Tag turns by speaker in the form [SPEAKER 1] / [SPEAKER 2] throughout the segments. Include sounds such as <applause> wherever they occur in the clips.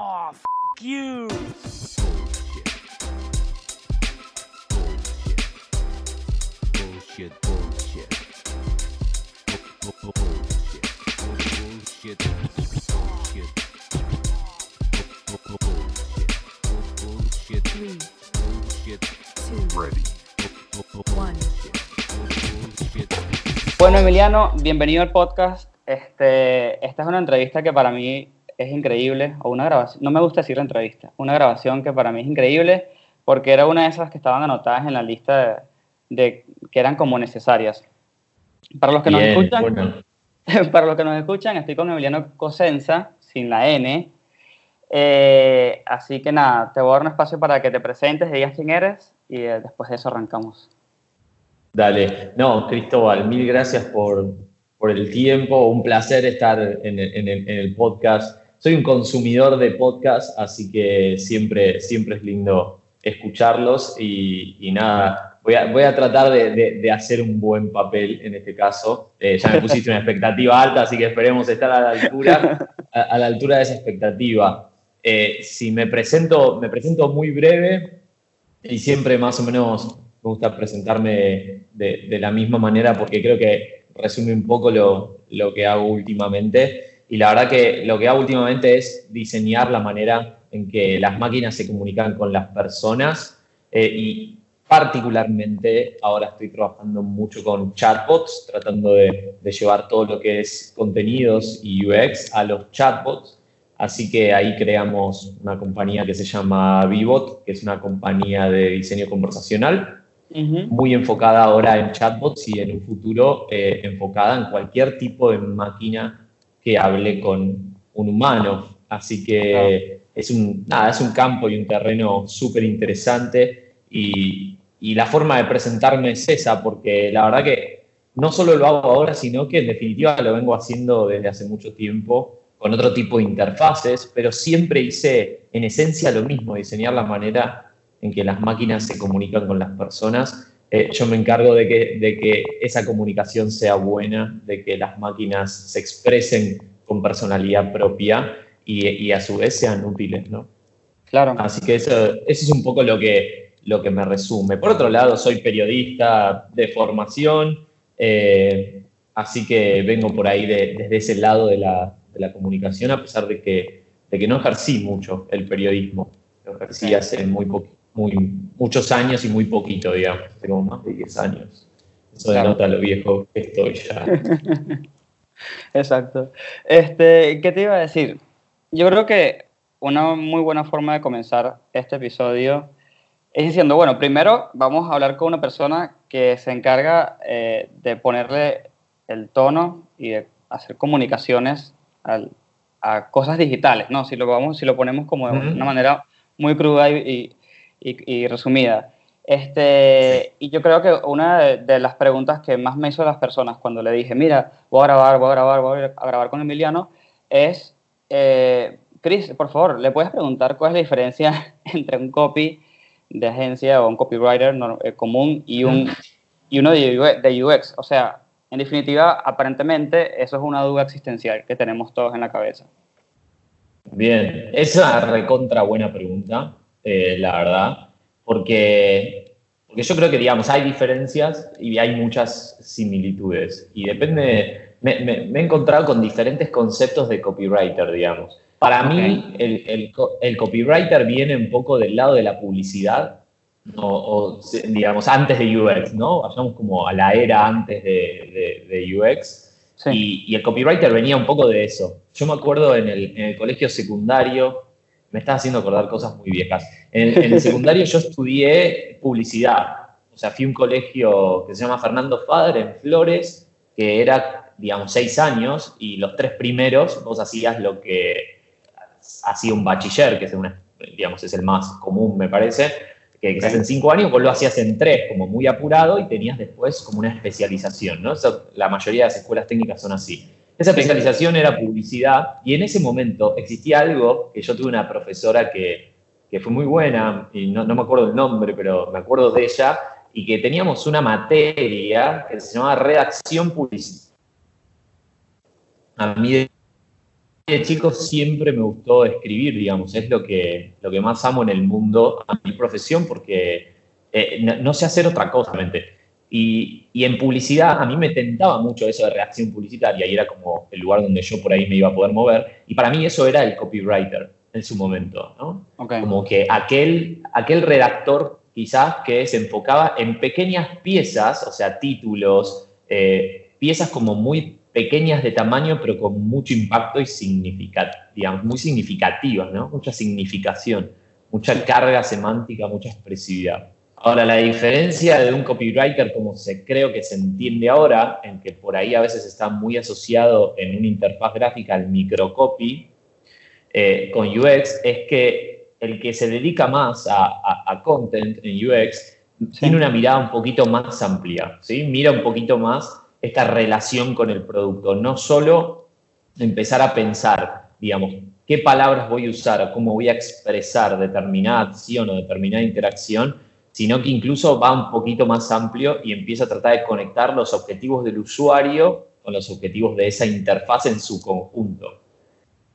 [SPEAKER 1] Oh, f you.
[SPEAKER 2] Bullshit, bullshit. Bullshit. Bullshit. Bullshit. Bullshit.
[SPEAKER 3] Three,
[SPEAKER 2] Bullshit.
[SPEAKER 3] two,
[SPEAKER 2] Ready.
[SPEAKER 3] one.
[SPEAKER 2] Bullshit.
[SPEAKER 4] Bueno, Emiliano, bienvenido al podcast. Este, esta es una entrevista que para mí es increíble, o una grabación, no me gusta decir entrevista, una grabación que para mí es increíble porque era una de esas que estaban anotadas en la lista de, de- que eran como necesarias. Para los que nos escuchan,
[SPEAKER 5] bueno. <laughs>
[SPEAKER 4] para los que nos escuchan, estoy con Emiliano Cosenza, sin la N. Eh, así que nada, te voy a dar un espacio para que te presentes, digas quién eres y eh, después de eso arrancamos.
[SPEAKER 5] Dale. No, Cristóbal, mil gracias por, por el tiempo. Un placer estar en el, en el- en el podcast. Soy un consumidor de podcast, así que siempre, siempre es lindo escucharlos y, nada, voy a, voy a tratar de, de- hacer un buen papel en este caso. Eh, ya me pusiste una expectativa alta, así que esperemos estar a la altura, a la altura de esa expectativa. Eh, si me presento, me presento muy breve y siempre más o menos me gusta presentarme de, de la misma manera porque creo que resume un poco lo, lo que hago últimamente. Y la verdad que lo que hago últimamente es diseñar la manera en que las máquinas se comunican con las personas eh, y particularmente ahora estoy trabajando mucho con chatbots, tratando de, de llevar todo lo que es contenidos y UX a los chatbots. Así que ahí creamos una compañía que se llama Vivot, que es una compañía de diseño conversacional, muy enfocada ahora en chatbots y en un futuro eh, enfocada en cualquier tipo de máquina que hable con un humano. Así que es, un, nada, es un campo y un terreno súper interesante y, y la forma de presentarme es esa, porque la verdad que no solo lo hago ahora, sino que en definitiva lo vengo haciendo desde hace mucho tiempo con otro tipo de interfaces, pero siempre hice en esencia lo mismo, diseñar la manera en que las máquinas se comunican con las personas. Eh, yo me encargo de que, de que esa comunicación sea buena, de que las máquinas se expresen con personalidad propia y, y a su vez sean útiles, ¿no?
[SPEAKER 4] Claro.
[SPEAKER 5] Así que eso, eso es un poco lo que, lo que me resume. Por otro lado, soy periodista de formación, eh, así que vengo por ahí de- desde ese lado de la, de la comunicación, a pesar de que, de que no ejercí mucho el periodismo. Lo ejercí hace muy, poqui- muy muchos años y muy poquito, digamos, como más de 10 años. Eso
[SPEAKER 4] Claro.
[SPEAKER 5] denota lo viejo que estoy ya. <laughs>
[SPEAKER 4] Exacto. Este, ¿qué te iba a decir? Yo creo que una muy buena forma de comenzar este episodio es diciendo, bueno, primero vamos a hablar con una persona que se encarga eh, de ponerle el tono y de hacer comunicaciones al- a cosas digitales, ¿no? Si lo, vamos, si lo ponemos como de
[SPEAKER 5] Ujú.
[SPEAKER 4] una manera muy cruda y, y- y- y resumida. Este, Y yo creo que una de, de las preguntas que más me hizo las personas cuando le dije, mira, voy a grabar, voy a grabar, voy a grabar con Emiliano, es, eh, Chris, por favor, ¿le puedes preguntar cuál es la diferencia <laughs> entre un copy de agencia o un copywriter no- eh, común y, un, y uno de UX, de UX? O sea, en definitiva, aparentemente eso es una duda existencial que tenemos todos en la cabeza.
[SPEAKER 5] Bien, es una recontra buena pregunta, eh, la verdad, porque, porque yo creo que, digamos, hay diferencias y hay muchas similitudes. Y depende, me, me- me he encontrado con diferentes conceptos de copywriter, digamos. Para mí, el, el el copywriter viene un poco del lado de la publicidad, o, o, digamos, antes de UX, ¿no? Vayamos como a la era antes de, de- de UX.
[SPEAKER 4] Sí.
[SPEAKER 5] Y, y el copywriter venía un poco de eso. Yo me acuerdo en el, en el colegio secundario, me estás haciendo acordar cosas muy viejas. En el, en el secundario yo estudié publicidad. O sea, fui a un colegio que se llama Fernando Fader en Flores, que era, digamos, seis años, y los tres primeros vos hacías lo que hacía un bachiller, que es, una, digamos, es el más común, me parece, que, que se hace en cinco años, vos lo hacías en tres, como muy apurado, y tenías después como una especialización, ¿no? Eso, la mayoría de las escuelas técnicas son así. Esa especialización era publicidad, y en ese momento existía algo que yo tuve una profesora que, que fue muy buena, y no, no me acuerdo el nombre, pero me acuerdo de ella, y que teníamos una materia que se llamaba redacción publicitaria. A mí de chico siempre me gustó escribir, digamos, es lo que, lo que más amo en el mundo, a mi profesión, porque eh, no, no sé hacer otra cosa, realmente. Y, y, en publicidad a mí me tentaba mucho eso de reacción publicitaria y era como el lugar donde yo por ahí me iba a poder mover. Y para mí eso era el copywriter en su momento, ¿no?
[SPEAKER 4] Okay.
[SPEAKER 5] Como que aquel, aquel redactor quizás que se enfocaba en pequeñas piezas, o sea, títulos, eh, piezas como muy pequeñas de tamaño, pero con mucho impacto y significat digamos, muy significativas, ¿no? Mucha significación, mucha carga semántica, mucha expresividad. Ahora, la diferencia de un copywriter, como se creo que se entiende ahora, en que por ahí a veces está muy asociado en una interfaz gráfica al microcopy eh, con UX, es que el que se dedica más a, a, a content en UX sí. tiene una mirada un poquito más amplia, ¿sí? Mira un poquito más esta relación con el producto, no solo empezar a pensar, digamos, qué palabras voy a usar, cómo voy a expresar determinada acción o determinada interacción, sino que incluso va un poquito más amplio y empieza a tratar de conectar los objetivos del usuario con los objetivos de esa interfaz en su conjunto.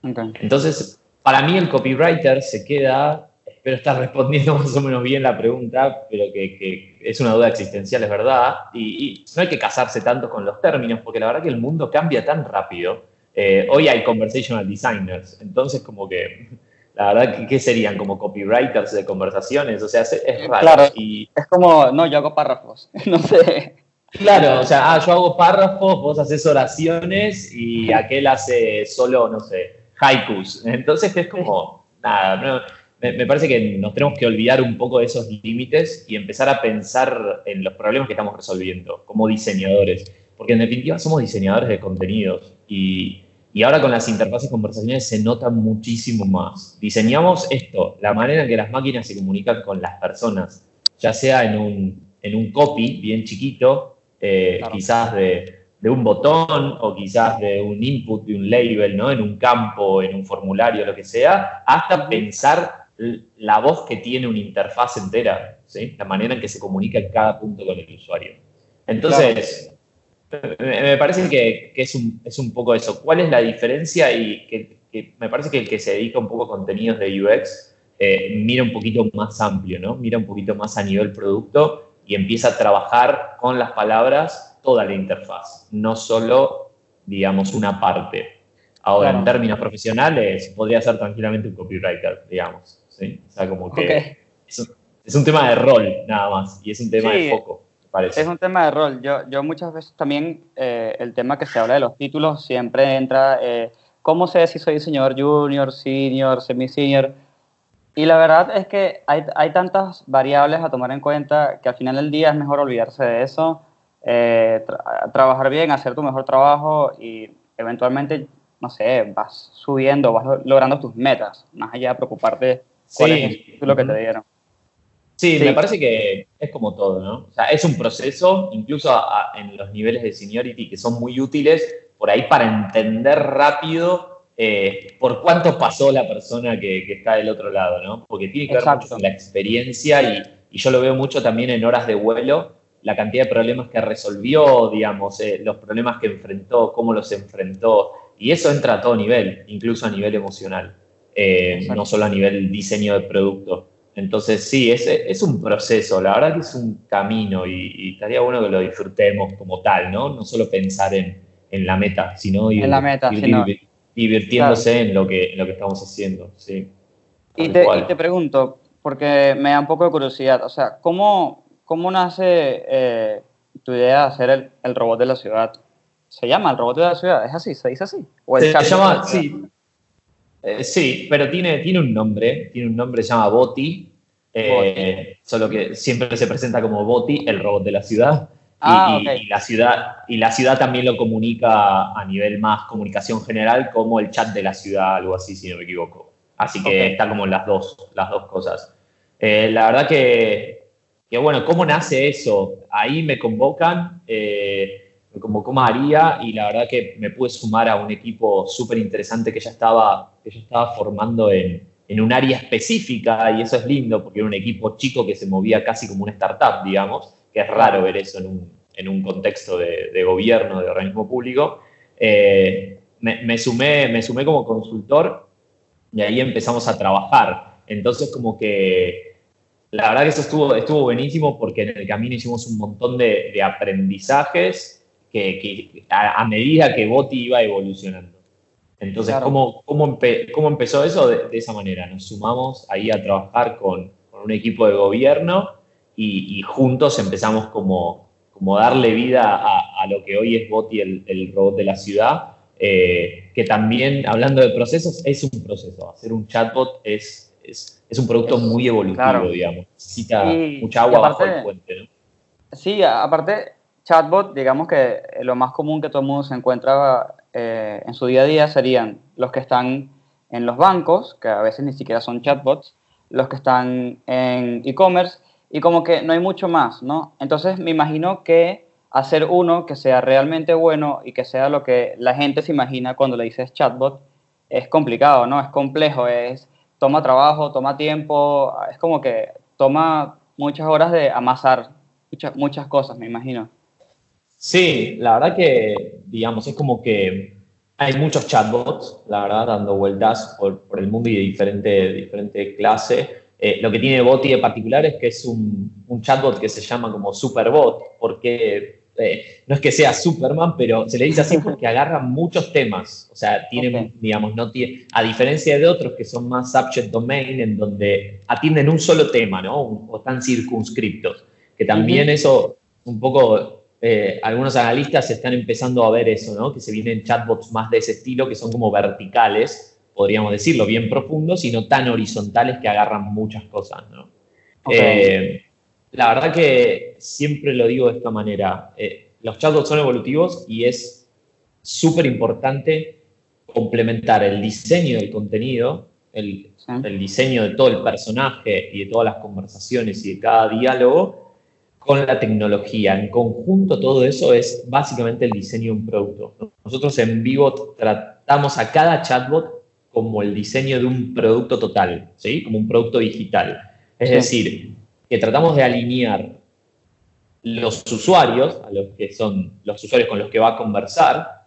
[SPEAKER 4] Okay.
[SPEAKER 5] Entonces, para mí el copywriter se queda, espero estar <laughs> respondiendo más o menos bien la pregunta, pero que, que es una duda existencial, es verdad, y, y, no hay que casarse tanto con los términos, porque la verdad que el mundo cambia tan rápido. Eh, hoy hay conversational designers, entonces como que la verdad, ¿qué serían? ¿Como copywriters de conversaciones? O sea, es, es raro.
[SPEAKER 4] Claro,
[SPEAKER 5] y,
[SPEAKER 4] es como, no, yo hago párrafos, <laughs> no sé.
[SPEAKER 5] Claro, o sea, ah, yo hago párrafos, vos haces oraciones y aquel hace solo, no sé, haikus. Entonces es como, nada, no, me, me, parece que nos tenemos que olvidar un poco de esos límites y empezar a pensar en los problemas que estamos resolviendo como diseñadores. Porque en definitiva somos diseñadores de contenidos y, y ahora con las interfaces conversacionales se nota muchísimo más. Diseñamos esto, la manera en que las máquinas se comunican con las personas, ya sea en un, en un copy bien chiquito, eh, claro. quizás de, de, un botón o quizás de un input, de un label, ¿no? en un campo, en un formulario, lo que sea, hasta pensar la voz que tiene una interfaz entera, ¿sí? la manera en que se comunica en cada punto con el usuario. Entonces, claro me parece que, que es, un, es, un, poco eso. ¿Cuál es la diferencia? Y que, que, me parece que el que se dedica un poco a contenidos de UX eh, mira un poquito más amplio, ¿no? Mira un poquito más a nivel producto y empieza a trabajar con las palabras toda la interfaz, no solo, digamos, una parte. Ahora, claro. en términos profesionales, podría ser tranquilamente un copywriter, digamos. ¿sí? O sea, como que
[SPEAKER 4] okay.
[SPEAKER 5] es, un, es, un, tema de rol, nada más, y es un tema
[SPEAKER 4] sí.
[SPEAKER 5] de foco. Parece.
[SPEAKER 4] Es un tema de rol. Yo, yo muchas veces también, eh, el tema que se habla de los títulos, siempre entra, eh, ¿cómo sé si soy diseñador junior, senior, semi-senior? Y la verdad es que hay, hay, tantas variables a tomar en cuenta que al final del día es mejor olvidarse de eso, eh, tra trabajar bien, hacer tu mejor trabajo y eventualmente, no sé, vas subiendo, vas logrando tus metas, más allá de preocuparte cuál
[SPEAKER 5] sí.
[SPEAKER 4] es el título que te dieron.
[SPEAKER 5] Sí, sí, me parece que es como todo, ¿no? O sea, es un proceso, incluso a, a, en los niveles de seniority que son muy útiles, por ahí para entender rápido eh, por cuánto pasó la persona que, que, está del otro lado, ¿no? Porque tiene que ver mucho con la experiencia y, y, yo lo veo mucho también en horas de vuelo, la cantidad de problemas que resolvió, digamos, eh, los problemas que enfrentó, cómo los enfrentó, y eso entra a todo nivel, incluso a nivel emocional, eh, no solo a nivel diseño de producto. Entonces, sí, es, es, un proceso, la verdad que es un camino y, y, estaría bueno que lo disfrutemos como tal, ¿no? No solo pensar en, en la meta, sino ir,
[SPEAKER 4] en la meta,
[SPEAKER 5] ir
[SPEAKER 4] sino,
[SPEAKER 5] divirtiéndose
[SPEAKER 4] claro.
[SPEAKER 5] en, lo que, en lo que estamos haciendo, sí.
[SPEAKER 4] Y te, y te, pregunto, porque me da un poco de curiosidad, o sea, ¿cómo, cómo nace eh, tu idea de hacer el, el, robot de la ciudad? ¿Se llama el robot de la ciudad? ¿Es así? ¿Se dice así?
[SPEAKER 5] ¿O el se llama, sí, eh, sí, pero tiene, tiene un nombre, tiene un nombre, se llama Boti, eh, solo que siempre se presenta como Boti, el robot de la ciudad.
[SPEAKER 4] Ah,
[SPEAKER 5] y,
[SPEAKER 4] okay.
[SPEAKER 5] y, la ciudad, y la ciudad también lo comunica a nivel más comunicación general como el chat de la ciudad, algo así, si no me equivoco. Así que okay. está como las dos, las dos cosas. Eh, la verdad que, que, bueno, ¿cómo nace eso? Ahí me convocan, eh, me convocó María y la verdad que me pude sumar a un equipo súper interesante que ya estaba, que ya estaba formando en, en un área específica y eso es lindo porque era un equipo chico que se movía casi como una startup, digamos, que es raro ver eso en un, en un contexto de, gobierno, de organismo público. Eh, me, me sumé, me sumé como consultor y ahí empezamos a trabajar. Entonces, como que la verdad que eso estuvo, estuvo buenísimo porque en el camino hicimos un montón de, aprendizajes que a, a medida que Boti iba evolucionando. Entonces,
[SPEAKER 4] Claro.
[SPEAKER 5] ¿cómo, cómo, empe- cómo empezó eso? De, de esa manera. Nos sumamos ahí a trabajar con, con un equipo de gobierno y, y juntos empezamos como, como darle vida a, a lo que hoy es Boti, el, el robot de la ciudad, eh, que también, hablando de procesos, es un proceso. Hacer un chatbot es, es, es un producto muy evolutivo,
[SPEAKER 4] Claro.
[SPEAKER 5] digamos. Necesita
[SPEAKER 4] Y-
[SPEAKER 5] mucha agua
[SPEAKER 4] y
[SPEAKER 5] bajo
[SPEAKER 4] aparte-
[SPEAKER 5] el puente, ¿no?
[SPEAKER 4] Sí, aparte, chatbot, digamos que lo más común que todo el mundo se encuentra eh, en su día a día serían los que están en los bancos, que a veces ni siquiera son chatbots, los que están en e-commerce, y como que no hay mucho más, ¿no? Entonces me imagino que hacer uno que sea realmente bueno y que sea lo que la gente se imagina cuando le dices chatbot es complicado, ¿no? Es complejo, es toma trabajo, toma tiempo, es como que toma muchas horas de amasar muchas, muchas cosas, me imagino.
[SPEAKER 5] Sí, la verdad que, digamos, es como que hay muchos chatbots, la verdad, dando vueltas por, por el mundo y de diferente, diferente clase. Eh, lo que tiene Boti de particular es que es un, un chatbot que se llama como Superbot, porque eh, no es que sea Superman, pero se le dice así <laughs> porque agarra muchos temas. O sea, tiene, digamos, no tiene, a diferencia de otros que son más subject domain, en donde atienden un solo tema, ¿no? O están circunscriptos. Que también
[SPEAKER 4] Ujú.
[SPEAKER 5] eso, un poco eh, algunos analistas están empezando a ver eso, ¿no? Que se vienen chatbots más de ese estilo, que son como verticales, podríamos decirlo, bien profundos y no tan horizontales que agarran muchas cosas, ¿no? Eh, la verdad que siempre lo digo de esta manera, eh, los chatbots son evolutivos y es súper importante complementar el diseño del contenido, el diseño de todo el personaje y de todas las conversaciones y de cada diálogo con la tecnología. En conjunto todo eso es básicamente el diseño de un producto. Nosotros en Vivo tratamos a cada chatbot como el diseño de un producto total, ¿sí? como un producto digital. Es
[SPEAKER 4] Sí.
[SPEAKER 5] decir, que tratamos de alinear los usuarios, a los que son los usuarios con los que va a conversar,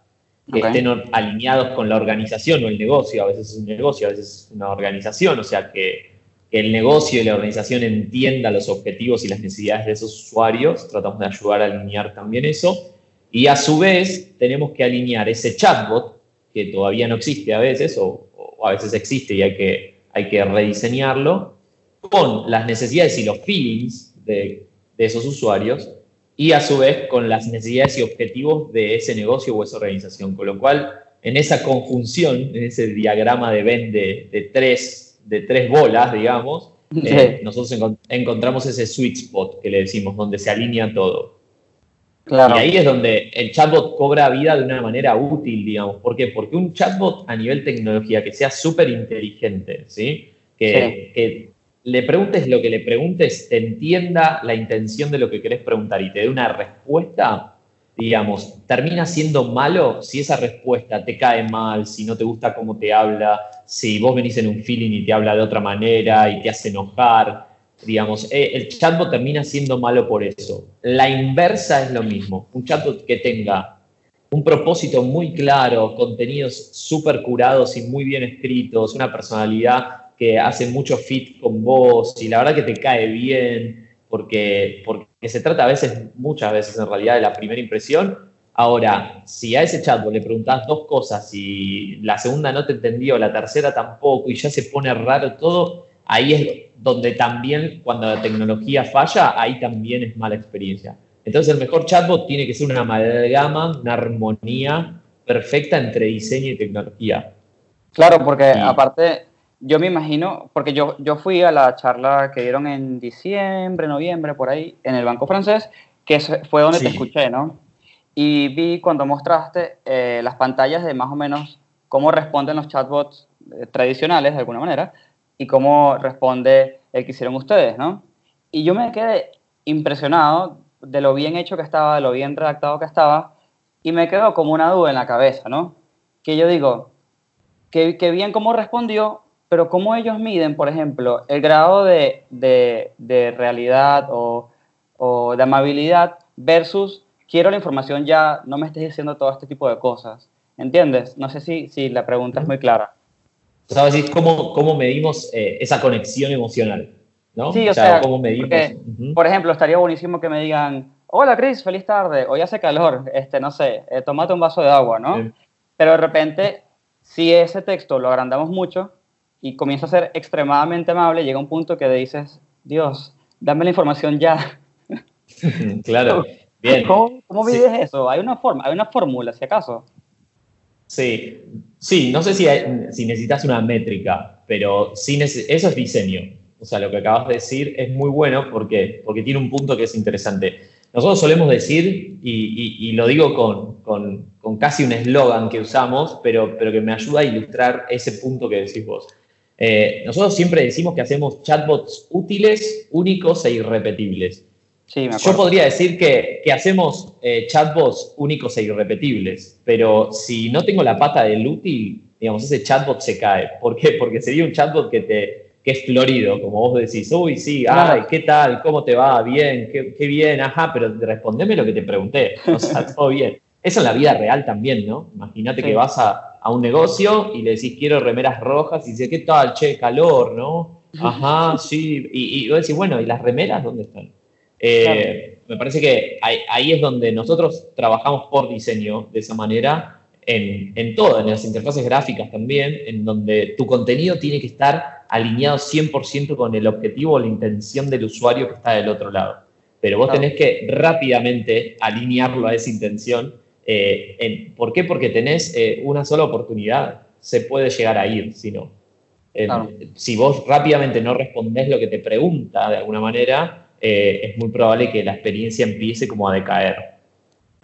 [SPEAKER 5] que estén alineados con la organización o el negocio, a veces es un negocio, a veces es una organización, o sea, que, que el negocio y la organización entienda los objetivos y las necesidades de esos usuarios, tratamos de ayudar a alinear también eso, y a su vez tenemos que alinear ese chatbot, que todavía no existe a veces, o, a veces existe y hay que, hay que rediseñarlo, con las necesidades y los feelings de, esos usuarios, y a su vez con las necesidades y objetivos de ese negocio o esa organización. Con lo cual, en esa conjunción, en ese diagrama de Venn de, de tres, de tres bolas, digamos,
[SPEAKER 4] Sí.
[SPEAKER 5] eh, nosotros encon- encontramos ese sweet spot que le decimos, donde se alinea todo.
[SPEAKER 4] Claro.
[SPEAKER 5] Y ahí es donde el chatbot cobra vida de una manera útil, digamos. ¿Por qué? Porque un chatbot a nivel tecnología que sea súper inteligente, ¿sí? Que,
[SPEAKER 4] Sí.
[SPEAKER 5] que le preguntes lo que le preguntes, te entienda la intención de lo que querés preguntar y te dé una respuesta, digamos, termina siendo malo si esa respuesta te cae mal, si no te gusta cómo te habla, si vos venís en un feeling y te habla de otra manera y te hace enojar, digamos, eh, el chatbot termina siendo malo por eso. La inversa es lo mismo. Un chatbot que tenga un propósito muy claro, contenidos súper curados y muy bien escritos, una personalidad que hace mucho fit con vos y la verdad que te cae bien, porque, porque se trata a veces, muchas veces en realidad, de la primera impresión. Ahora, si a ese chatbot le preguntás dos cosas y la segunda no te entendió, la tercera tampoco, y ya se pone raro todo, ahí es donde también, cuando la tecnología falla, ahí también es mala experiencia. Entonces, el mejor chatbot tiene que ser una amalgama, una armonía perfecta entre diseño y tecnología.
[SPEAKER 4] Claro, porque
[SPEAKER 5] Sí.
[SPEAKER 4] aparte, yo me imagino, porque yo, yo fui a la charla que dieron en diciembre, noviembre, por ahí, en el Banco Francés, que fue donde te escuché, ¿no? Y vi cuando mostraste eh, las pantallas de más o menos cómo responden los chatbots eh, tradicionales, de alguna manera, y cómo responde el que hicieron ustedes, ¿no? Y yo me quedé impresionado de lo bien hecho que estaba, de lo bien redactado que estaba, y me quedó como una duda en la cabeza, ¿no? Que yo digo, que, que bien cómo respondió, pero cómo ellos miden, por ejemplo, el grado de, de, de realidad o, o de amabilidad versus quiero la información ya, no me estés diciendo todo este tipo de cosas. ¿Entiendes? No sé si, si la pregunta es muy clara.
[SPEAKER 5] O sea, decís, ¿cómo, cómo medimos eh, esa conexión emocional? ¿no?
[SPEAKER 4] Sí, o sea,
[SPEAKER 5] ¿cómo medimos?
[SPEAKER 4] porque,
[SPEAKER 5] Ujú.
[SPEAKER 4] por ejemplo, estaría buenísimo que me digan, hola Chris, feliz tarde, hoy hace calor, este, no sé, eh, tómate un vaso de agua, ¿no?
[SPEAKER 5] Sí.
[SPEAKER 4] Pero de repente, si ese texto lo agrandamos mucho y comienza a ser extremadamente amable, llega un punto que dices, Dios, dame la información ya. <laughs>
[SPEAKER 5] claro. <laughs> Bien.
[SPEAKER 4] ¿Cómo, cómo
[SPEAKER 5] Sí.
[SPEAKER 4] mides eso? ¿Hay una forma, hay una fórmula, si acaso?
[SPEAKER 5] Sí, sí, no sé si, hay- si necesitas una métrica, pero sí eso es diseño. O sea, lo que acabas de decir es muy bueno porque, porque tiene un punto que es interesante. Nosotros solemos decir, y, y- y lo digo con, con- con casi un eslogan que usamos, pero, pero que me ayuda a ilustrar ese punto que decís vos. Eh, nosotros siempre decimos que hacemos chatbots útiles, únicos e irrepetibles.
[SPEAKER 4] Sí, me
[SPEAKER 5] Yo podría decir que, que hacemos eh, chatbots únicos e irrepetibles, pero si no tengo la pata del útil, digamos, ese chatbot se cae. ¿Por qué? Porque sería un chatbot que, te, que es florido, como vos decís, uy, sí, ay, ¿qué tal? ¿Cómo te va? Bien, qué, qué bien, ajá, pero respondeme lo que te pregunté. O sea, <laughs> todo bien. Eso en la vida real también, ¿no? Imagínate
[SPEAKER 4] Sí.
[SPEAKER 5] que vas a, a un negocio y le decís, quiero remeras rojas, y dice, ¿qué tal? Che, calor, ¿no? Ajá, sí. Y, y vos decís, bueno, ¿y las remeras dónde están? Eh, Me parece que ahí, ahí es donde nosotros trabajamos por diseño de esa manera, en, en todo, en las interfaces gráficas también, en donde tu contenido tiene que estar alineado 100% con el objetivo o la intención del usuario que está del otro lado. Pero vos
[SPEAKER 4] Claro.
[SPEAKER 5] tenés que rápidamente alinearlo a esa intención. eh, en- ¿Por qué? Porque tenés eh, una sola oportunidad. Se puede llegar a ir, si no. Eh,
[SPEAKER 4] Claro.
[SPEAKER 5] Si vos rápidamente no respondés lo que te pregunta de alguna manera, eh, es muy probable que la experiencia empiece como a decaer.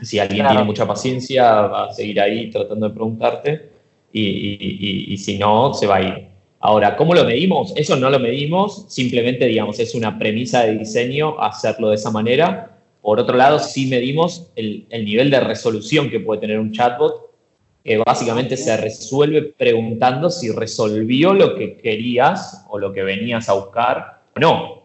[SPEAKER 5] Si alguien
[SPEAKER 4] Claro.
[SPEAKER 5] tiene mucha paciencia, va a seguir ahí tratando de preguntarte y, y- y- y si no, se va a ir. Ahora, ¿cómo lo medimos? Eso no lo medimos, simplemente, digamos, es una premisa de diseño hacerlo de esa manera. Por otro lado, sí medimos el, el nivel de resolución que puede tener un chatbot, que básicamente se resuelve preguntando si resolvió lo que querías o lo que venías a buscar o no.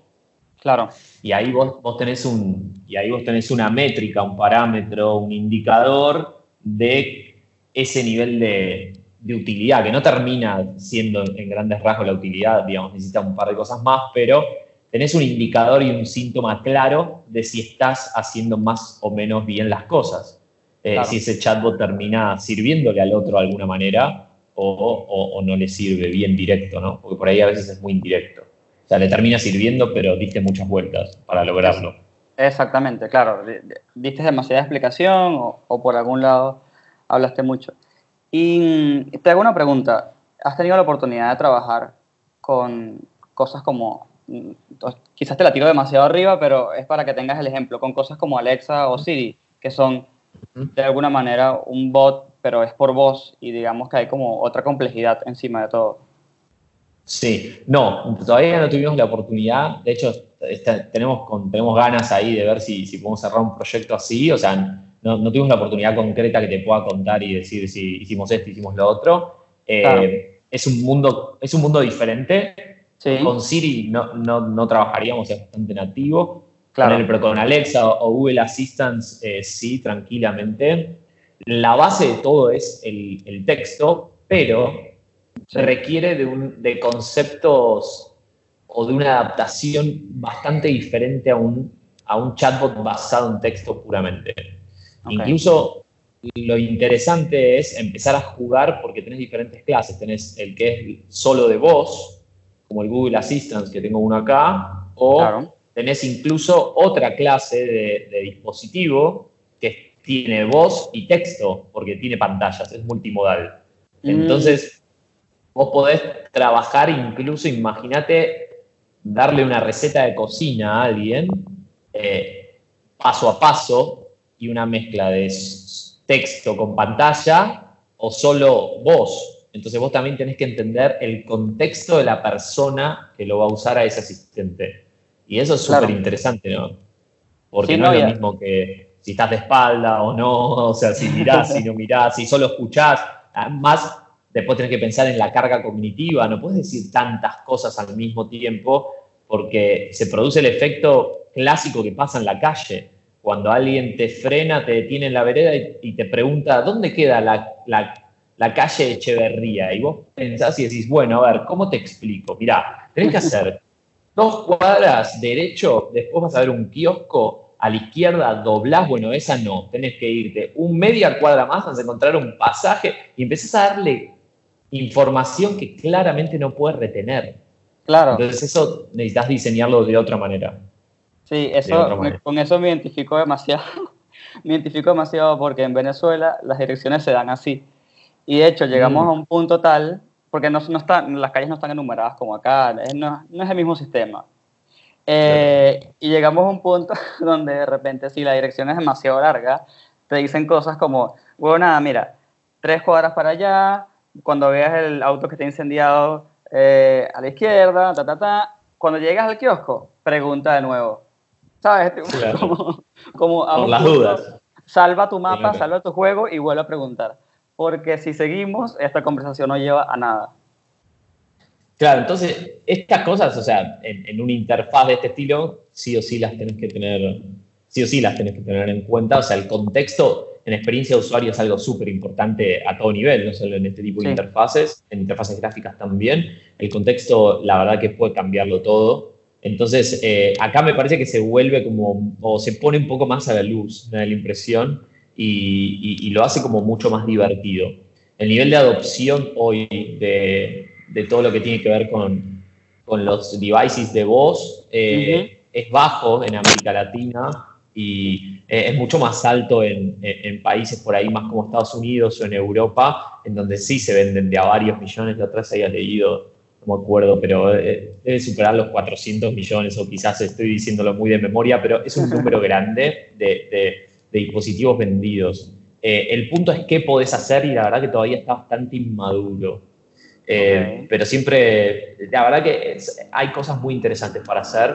[SPEAKER 4] Claro,
[SPEAKER 5] Y ahí vos, vos tenés un, y ahí vos tenés una métrica, un parámetro, un indicador de ese nivel de, de utilidad, que no termina siendo en grandes rasgos la utilidad, digamos, necesita un par de cosas más, pero tenés un indicador y un síntoma claro de si estás haciendo más o menos bien las cosas. Eh,
[SPEAKER 4] Claro.
[SPEAKER 5] Si ese chatbot termina sirviéndole al otro de alguna manera o, o- o no le sirve bien directo, ¿no? Porque por ahí a veces es muy indirecto. O sea, le termina sirviendo, pero diste muchas vueltas para lograrlo.
[SPEAKER 4] exactamente, claro. di- di- Diste demasiada explicación o, o por algún lado hablaste mucho. Y mm, te hago una pregunta. ¿Has tenido la oportunidad de trabajar con cosas como, mm, to- quizás te la tiro demasiado arriba, pero es para que tengas el ejemplo, con cosas como Alexa o Siri, que son de alguna manera un bot, pero es por voz y digamos que hay como otra complejidad encima de todo.
[SPEAKER 5] Sí, no, todavía no tuvimos la oportunidad. De hecho, está- tenemos, con- tenemos ganas ahí de ver si, si podemos cerrar un proyecto así. O sea, no, no tuvimos la oportunidad concreta que te pueda contar y decir si hicimos esto, hicimos lo otro. Eh,
[SPEAKER 4] Claro.
[SPEAKER 5] es, un mundo, es un mundo diferente.
[SPEAKER 4] Sí,
[SPEAKER 5] Con Siri no, no, no trabajaríamos, es bastante nativo.
[SPEAKER 4] claro.
[SPEAKER 5] Con el- pero con Alexa o Google Assistant eh, sí, tranquilamente. La base de todo es el, el texto, pero
[SPEAKER 4] Sí.
[SPEAKER 5] requiere de, un- de conceptos o de una adaptación bastante diferente a un, a un chatbot basado en texto puramente. Incluso lo interesante es empezar a jugar porque tenés diferentes clases. Tenés el que es solo de voz, como el Google Assistant, que tengo uno acá, o
[SPEAKER 4] Claro.
[SPEAKER 5] tenés incluso otra clase de, de dispositivo que tiene voz y texto, porque tiene pantallas, es multimodal.
[SPEAKER 4] Mm.
[SPEAKER 5] Entonces, vos podés trabajar incluso, imagínate, darle una receta de cocina a alguien, eh, paso a paso, y una mezcla de texto con pantalla o solo voz. Entonces vos también tenés que entender el contexto de la persona que lo va a usar a ese asistente. Y eso es súper
[SPEAKER 4] Claro.
[SPEAKER 5] interesante, ¿no? Porque
[SPEAKER 4] Sí,
[SPEAKER 5] no,
[SPEAKER 4] no,
[SPEAKER 5] es lo mismo que si estás de espalda o no, <laughs> o sea, si mirás, si no mirás, si solo escuchás. Más, después tenés que pensar en la carga cognitiva, no puedes decir tantas cosas al mismo tiempo porque se produce el efecto clásico que pasa en la calle. Cuando alguien te frena, te detiene en la vereda y, te pregunta, ¿dónde queda la, la la calle Echeverría y vos pensás y decís, bueno, a ver, ¿cómo te explico? Mirá, tenés que hacer dos cuadras derecho, después vas a ver un kiosco, a la izquierda doblás, bueno, esa no, tenés que irte un media cuadra más hasta encontrar un pasaje y empezás a darle información que claramente no puedes retener.
[SPEAKER 4] Claro.
[SPEAKER 5] Entonces eso necesitas diseñarlo de otra manera.
[SPEAKER 4] Sí, eso,
[SPEAKER 5] manera.
[SPEAKER 4] con eso me identifico demasiado. <laughs> me identifico demasiado porque en Venezuela las direcciones se dan así. Y de hecho llegamos
[SPEAKER 5] Mm.
[SPEAKER 4] a un punto tal, porque no, no están, las calles no están enumeradas como acá, no, no es el mismo sistema. Eh, y llegamos a un punto <laughs> donde de repente si la dirección es demasiado larga, te dicen cosas como, bueno, nada, mira, tres cuadras para allá, cuando veas el auto que está incendiado eh, a la izquierda, ta, ta, ta, cuando llegas al kiosco, pregunta de nuevo. ¿Sabes?
[SPEAKER 5] Claro. <laughs>
[SPEAKER 4] Como,
[SPEAKER 5] Por las
[SPEAKER 4] punto,
[SPEAKER 5] dudas.
[SPEAKER 4] Salva tu mapa,
[SPEAKER 5] Claro.
[SPEAKER 4] salva tu juego y vuelve a preguntar. Porque si seguimos, esta conversación no lleva a nada.
[SPEAKER 5] Claro, entonces estas cosas, o sea, en, en una interfaz de este estilo, sí o sí las tenés que tener, sí o sí las tenés que tener en cuenta. O sea, el contexto en experiencia de usuario es algo súper importante a todo nivel, no solo en este tipo de interfaces, en interfaces gráficas también. El contexto, la verdad que puede cambiarlo todo. Entonces, eh, acá me parece que se vuelve como, o se pone un poco más a la luz, me da la impresión, y, y- y lo hace como mucho más divertido. El nivel de adopción hoy de, de todo lo que tiene que ver con, con los devices de voz eh, es bajo en América Latina y eh, es mucho más alto en, en- países por ahí más como Estados Unidos o en Europa, en donde sí se venden de a varios millones. La otra vez había leído, no me acuerdo, pero eh, debe superar los 400 millones o quizás estoy diciéndolo muy de memoria, pero es un <laughs> número grande de, de- de dispositivos vendidos. Eh, el punto es qué podés hacer y la verdad que todavía está bastante inmaduro. Eh,
[SPEAKER 4] Ok.
[SPEAKER 5] Pero siempre, la verdad que es- hay cosas muy interesantes para hacer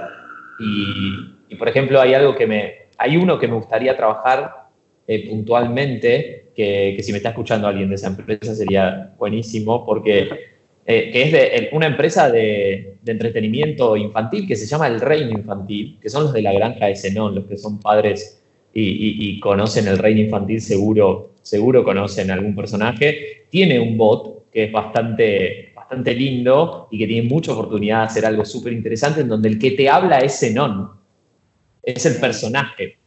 [SPEAKER 5] y, y, por ejemplo, hay algo que me, hay uno que me gustaría trabajar eh, puntualmente, que, si me está escuchando alguien de esa empresa sería buenísimo, porque eh, que es de, una empresa de, entretenimiento infantil que se llama El Reino Infantil, que son los de la granja de Zenón, los que son padres y conocen el Reino Infantil, seguro, seguro conocen algún personaje. Tiene un bot que es bastante, bastante lindo y que tiene mucha oportunidad de hacer algo súper interesante, en donde el que te habla es Zenón, es el personaje.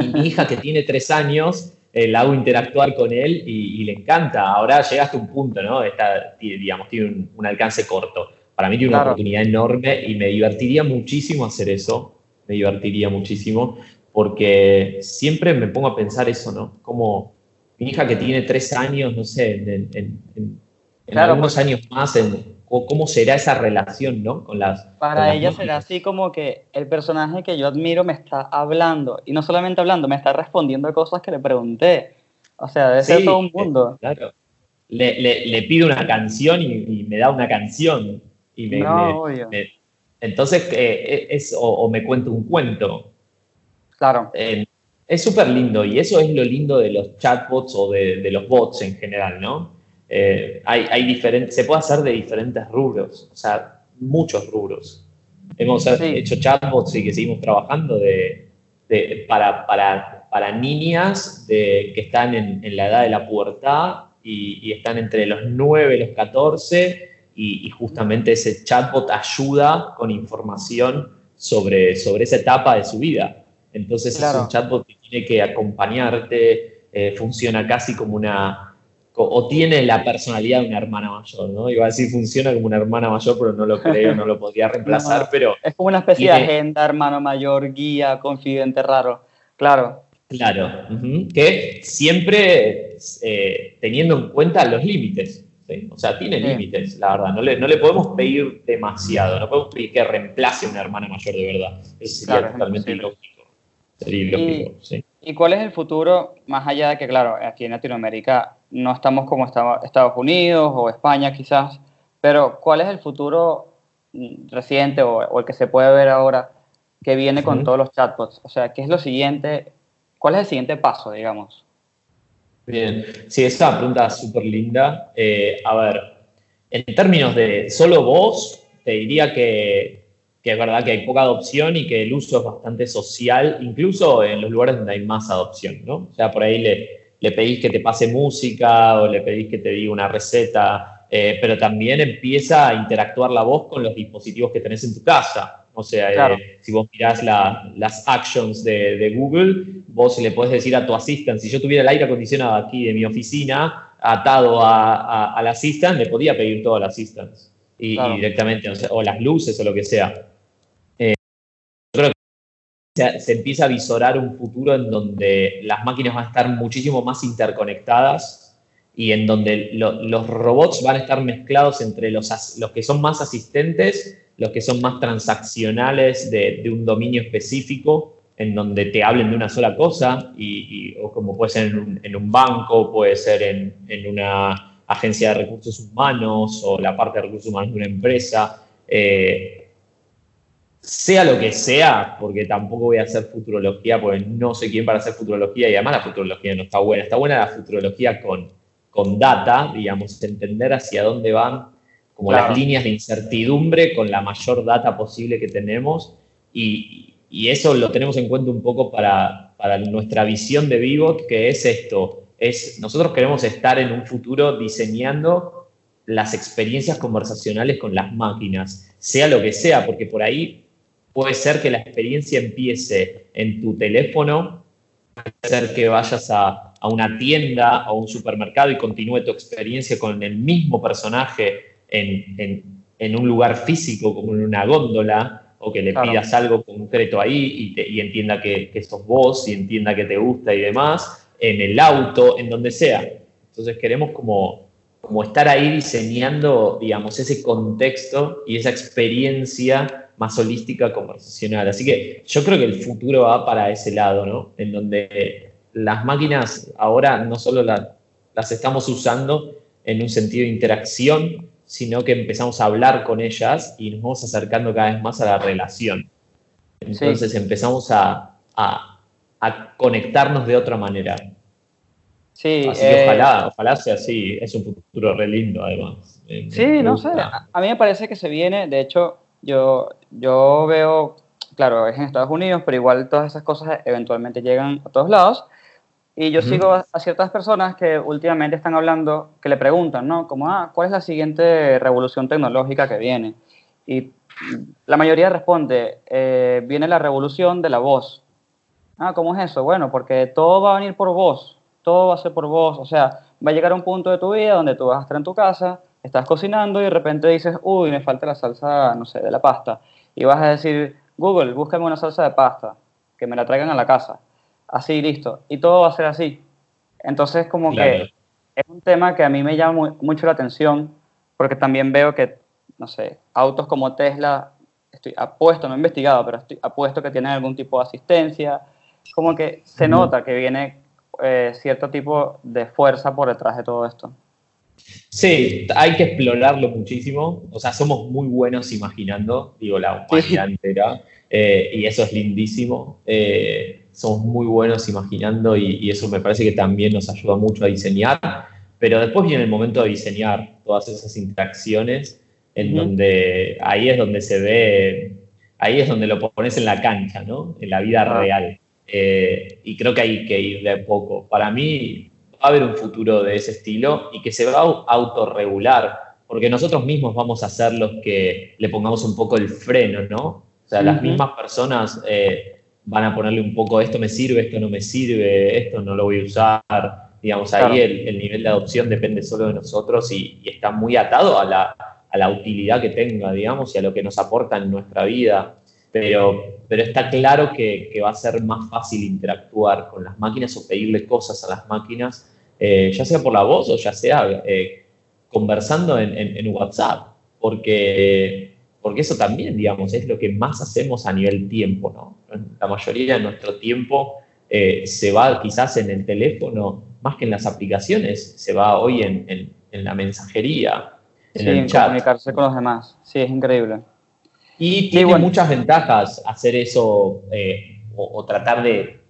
[SPEAKER 5] Y mi hija que tiene tres años, eh, la hago interactuar con él y, y le encanta. Ahora llegaste a un punto, ¿no? Está, digamos, tiene un, un alcance corto. Para mí tiene una
[SPEAKER 4] Claro.
[SPEAKER 5] oportunidad enorme y me divertiría muchísimo hacer eso. Me divertiría muchísimo porque siempre me pongo a pensar eso, ¿no? Como mi hija que tiene tres años, no sé, en, en- en- en
[SPEAKER 4] Claro,
[SPEAKER 5] algunos
[SPEAKER 4] porque-
[SPEAKER 5] años más, en, cómo será esa relación, ¿no? Con las. con
[SPEAKER 4] Para
[SPEAKER 5] las
[SPEAKER 4] ella será así como que el personaje que yo admiro me está hablando. Y no solamente hablando, me está respondiendo a cosas que le pregunté. O sea, debe ser todo un mundo.
[SPEAKER 5] Claro. Le, le, le pido una canción y, y me da una canción. Y me,
[SPEAKER 4] No,
[SPEAKER 5] me-
[SPEAKER 4] obvio.
[SPEAKER 5] me- entonces, eh, es, o, o me cuenta un cuento.
[SPEAKER 4] Claro.
[SPEAKER 5] Eh, es súper lindo y eso es lo lindo de los chatbots o de, de los bots en general, ¿no? Eh, hay, hay diferentes, se puede hacer de diferentes rubros, o sea, muchos rubros. Hemos
[SPEAKER 4] Sí.
[SPEAKER 5] hecho chatbots y que seguimos trabajando de, de- para, para, para niñas de, que están en, en la edad de la pubertad y, y están entre los 9 y los 14 y, y justamente ese chatbot ayuda con información sobre, sobre esa etapa de su vida. Entonces
[SPEAKER 4] Claro.
[SPEAKER 5] es un chatbot que tiene que acompañarte, eh, funciona casi como una, o tiene la personalidad de una hermana mayor, ¿no? Iba a decir funciona como una hermana mayor, pero no lo creo, no lo podría reemplazar,
[SPEAKER 4] No.
[SPEAKER 5] pero
[SPEAKER 4] Es como una especie de agenda, hermano mayor, guía, confidente raro. Claro.
[SPEAKER 5] claro, que siempre eh, teniendo en cuenta los límites. ¿sí? O sea, tiene
[SPEAKER 4] Sí.
[SPEAKER 5] límites, la verdad. No le, no le podemos pedir demasiado, no podemos pedir que reemplace a una hermana mayor de verdad. Eso sería
[SPEAKER 4] Claro, es
[SPEAKER 5] totalmente
[SPEAKER 4] imposible.
[SPEAKER 5] ilógico. Sería ilógico, sí.
[SPEAKER 4] ¿Y cuál es el futuro, más allá de que, claro, aquí en Latinoamérica no estamos como Estados Unidos o España quizás, pero cuál es el futuro mm, reciente o, o el que se puede ver ahora que viene con todos los chatbots? O sea, ¿qué es lo siguiente? ¿Cuál es el siguiente paso, digamos?
[SPEAKER 5] Bien, sí, esa es una pregunta súper linda. Eh, a ver, en términos de solo voz, te diría que, que es verdad que hay poca adopción y que el uso es bastante social, incluso en los lugares donde hay más adopción, ¿no? O sea, por ahí le, le pedís que te pase música o le pedís que te diga una receta, eh, pero también empieza a interactuar la voz con los dispositivos que tenés en tu casa. O sea,
[SPEAKER 4] Claro.
[SPEAKER 5] eh, si vos mirás la- las actions de, de Google, vos le podés decir a tu assistant, si yo tuviera el aire acondicionado aquí de mi oficina atado a, a- al assistant, le podía pedir todo al assistant. Y, y
[SPEAKER 4] Claro.
[SPEAKER 5] directamente, o, sea, o las luces o lo que sea. Se, empieza a visorar un futuro en donde las máquinas van a estar muchísimo más interconectadas y en donde lo- los robots van a estar mezclados entre los, los que son más asistentes, los que son más transaccionales de, un dominio específico, en donde te hablen de una sola cosa, y- o como puede ser en un, en un banco, puede ser en, en una agencia de recursos humanos o la parte de recursos humanos de una empresa. Eh, sea lo que sea, porque tampoco voy a hacer futurología, porque no sé quién para hacer futurología y además la futurología no está buena. Está buena la futurología con, con data, digamos, entender hacia dónde van como
[SPEAKER 4] Claro.
[SPEAKER 5] las líneas de incertidumbre con la mayor data posible que tenemos y, y eso lo tenemos en cuenta un poco para, para nuestra visión de Vivot, que es esto, es nosotros queremos estar en un futuro diseñando las experiencias conversacionales con las máquinas, sea lo que sea, porque por ahí puede ser que la experiencia empiece en tu teléfono, puede ser que vayas a, a una tienda o a un supermercado y continúe tu experiencia con el mismo personaje en, en- en un lugar físico, como en una góndola, o que le
[SPEAKER 4] Claro.
[SPEAKER 5] pidas algo concreto ahí y, te- y entienda que, que sos vos y entienda que te gusta y demás, en el auto, en donde sea. Entonces queremos como, como estar ahí diseñando, digamos, ese contexto y esa experiencia más holística conversacional. Así que yo creo que el futuro va para ese lado, ¿no? En donde las máquinas ahora no solo la- las estamos usando en un sentido de interacción, sino que empezamos a hablar con ellas y nos vamos acercando cada vez más a la relación. Entonces empezamos a, a- a conectarnos de otra manera.
[SPEAKER 4] Sí,
[SPEAKER 5] Así que
[SPEAKER 4] eh,
[SPEAKER 5] ojalá, ojalá sea así. Es un futuro re lindo, además. Me-
[SPEAKER 4] Sí, no sé. a mí me parece que se viene, de hecho, yo, yo veo, claro, es en Estados Unidos, pero igual todas esas cosas eventualmente llegan a todos lados. Y yo
[SPEAKER 5] Ujú.
[SPEAKER 4] sigo a, a ciertas personas que últimamente están hablando, que le preguntan, ¿no? Como, ah, ¿cuál es la siguiente revolución tecnológica que viene? Y la mayoría responde, eh, viene la revolución de la voz. Ah, ¿cómo es eso? Bueno, porque todo va a venir por voz, todo va a ser por voz, o sea, va a llegar un punto de tu vida donde tú vas a estar en tu casa, estás cocinando y de repente dices, uy, me falta la salsa, no sé, de la pasta. Y vas a decir, Google, búscame una salsa de pasta, que me la traigan a la casa. Así, listo. Y todo va a ser así. Entonces, como
[SPEAKER 5] Claro.
[SPEAKER 4] que es un tema que a mí me llama mu- mucho la atención, porque también veo que, no sé, autos como Tesla, estoy apuesto, no he investigado, pero estoy apuesto que tienen algún tipo de asistencia, como que se nota que viene eh, cierto tipo de fuerza por detrás de todo esto.
[SPEAKER 5] Sí, hay que explorarlo muchísimo. O sea, somos muy buenos imaginando, digo, la humanidad entera, eh, y eso es lindísimo. Eh, somos muy buenos imaginando y, y eso me parece que también nos ayuda mucho a diseñar. Pero después viene el momento de diseñar todas esas interacciones, en donde ahí es donde se ve, ahí es donde lo pones en la cancha, ¿no? En la vida
[SPEAKER 4] Ah.
[SPEAKER 5] real. Eh, y creo que hay que ir de poco. Para mí, va a haber un futuro de ese estilo y que se va a au- autorregular, porque nosotros mismos vamos a ser los que le pongamos un poco el freno, ¿no? O sea, las mismas personas eh, van a ponerle un poco, esto me sirve, esto no me sirve, esto no lo voy a usar. Digamos, ahí el, el nivel de adopción depende solo de nosotros y, y está muy atado a la, a la utilidad que tenga, digamos, y a lo que nos aporta en nuestra vida. Pero, pero está claro que, que va a ser más fácil interactuar con las máquinas o pedirle cosas a las máquinas, eh, ya sea por la voz o ya sea eh, conversando en, en- en WhatsApp, porque, porque eso también, digamos, es lo que más hacemos a nivel tiempo, ¿no? La mayoría de nuestro tiempo eh, se va quizás en el teléfono, más que en las aplicaciones, se va hoy en, en- la mensajería, en
[SPEAKER 4] Sí,
[SPEAKER 5] el
[SPEAKER 4] en
[SPEAKER 5] chat.
[SPEAKER 4] comunicarse con los demás. Sí, es increíble.
[SPEAKER 5] Y tiene
[SPEAKER 4] bueno.
[SPEAKER 5] muchas ventajas hacer eso eh, o, o tratar de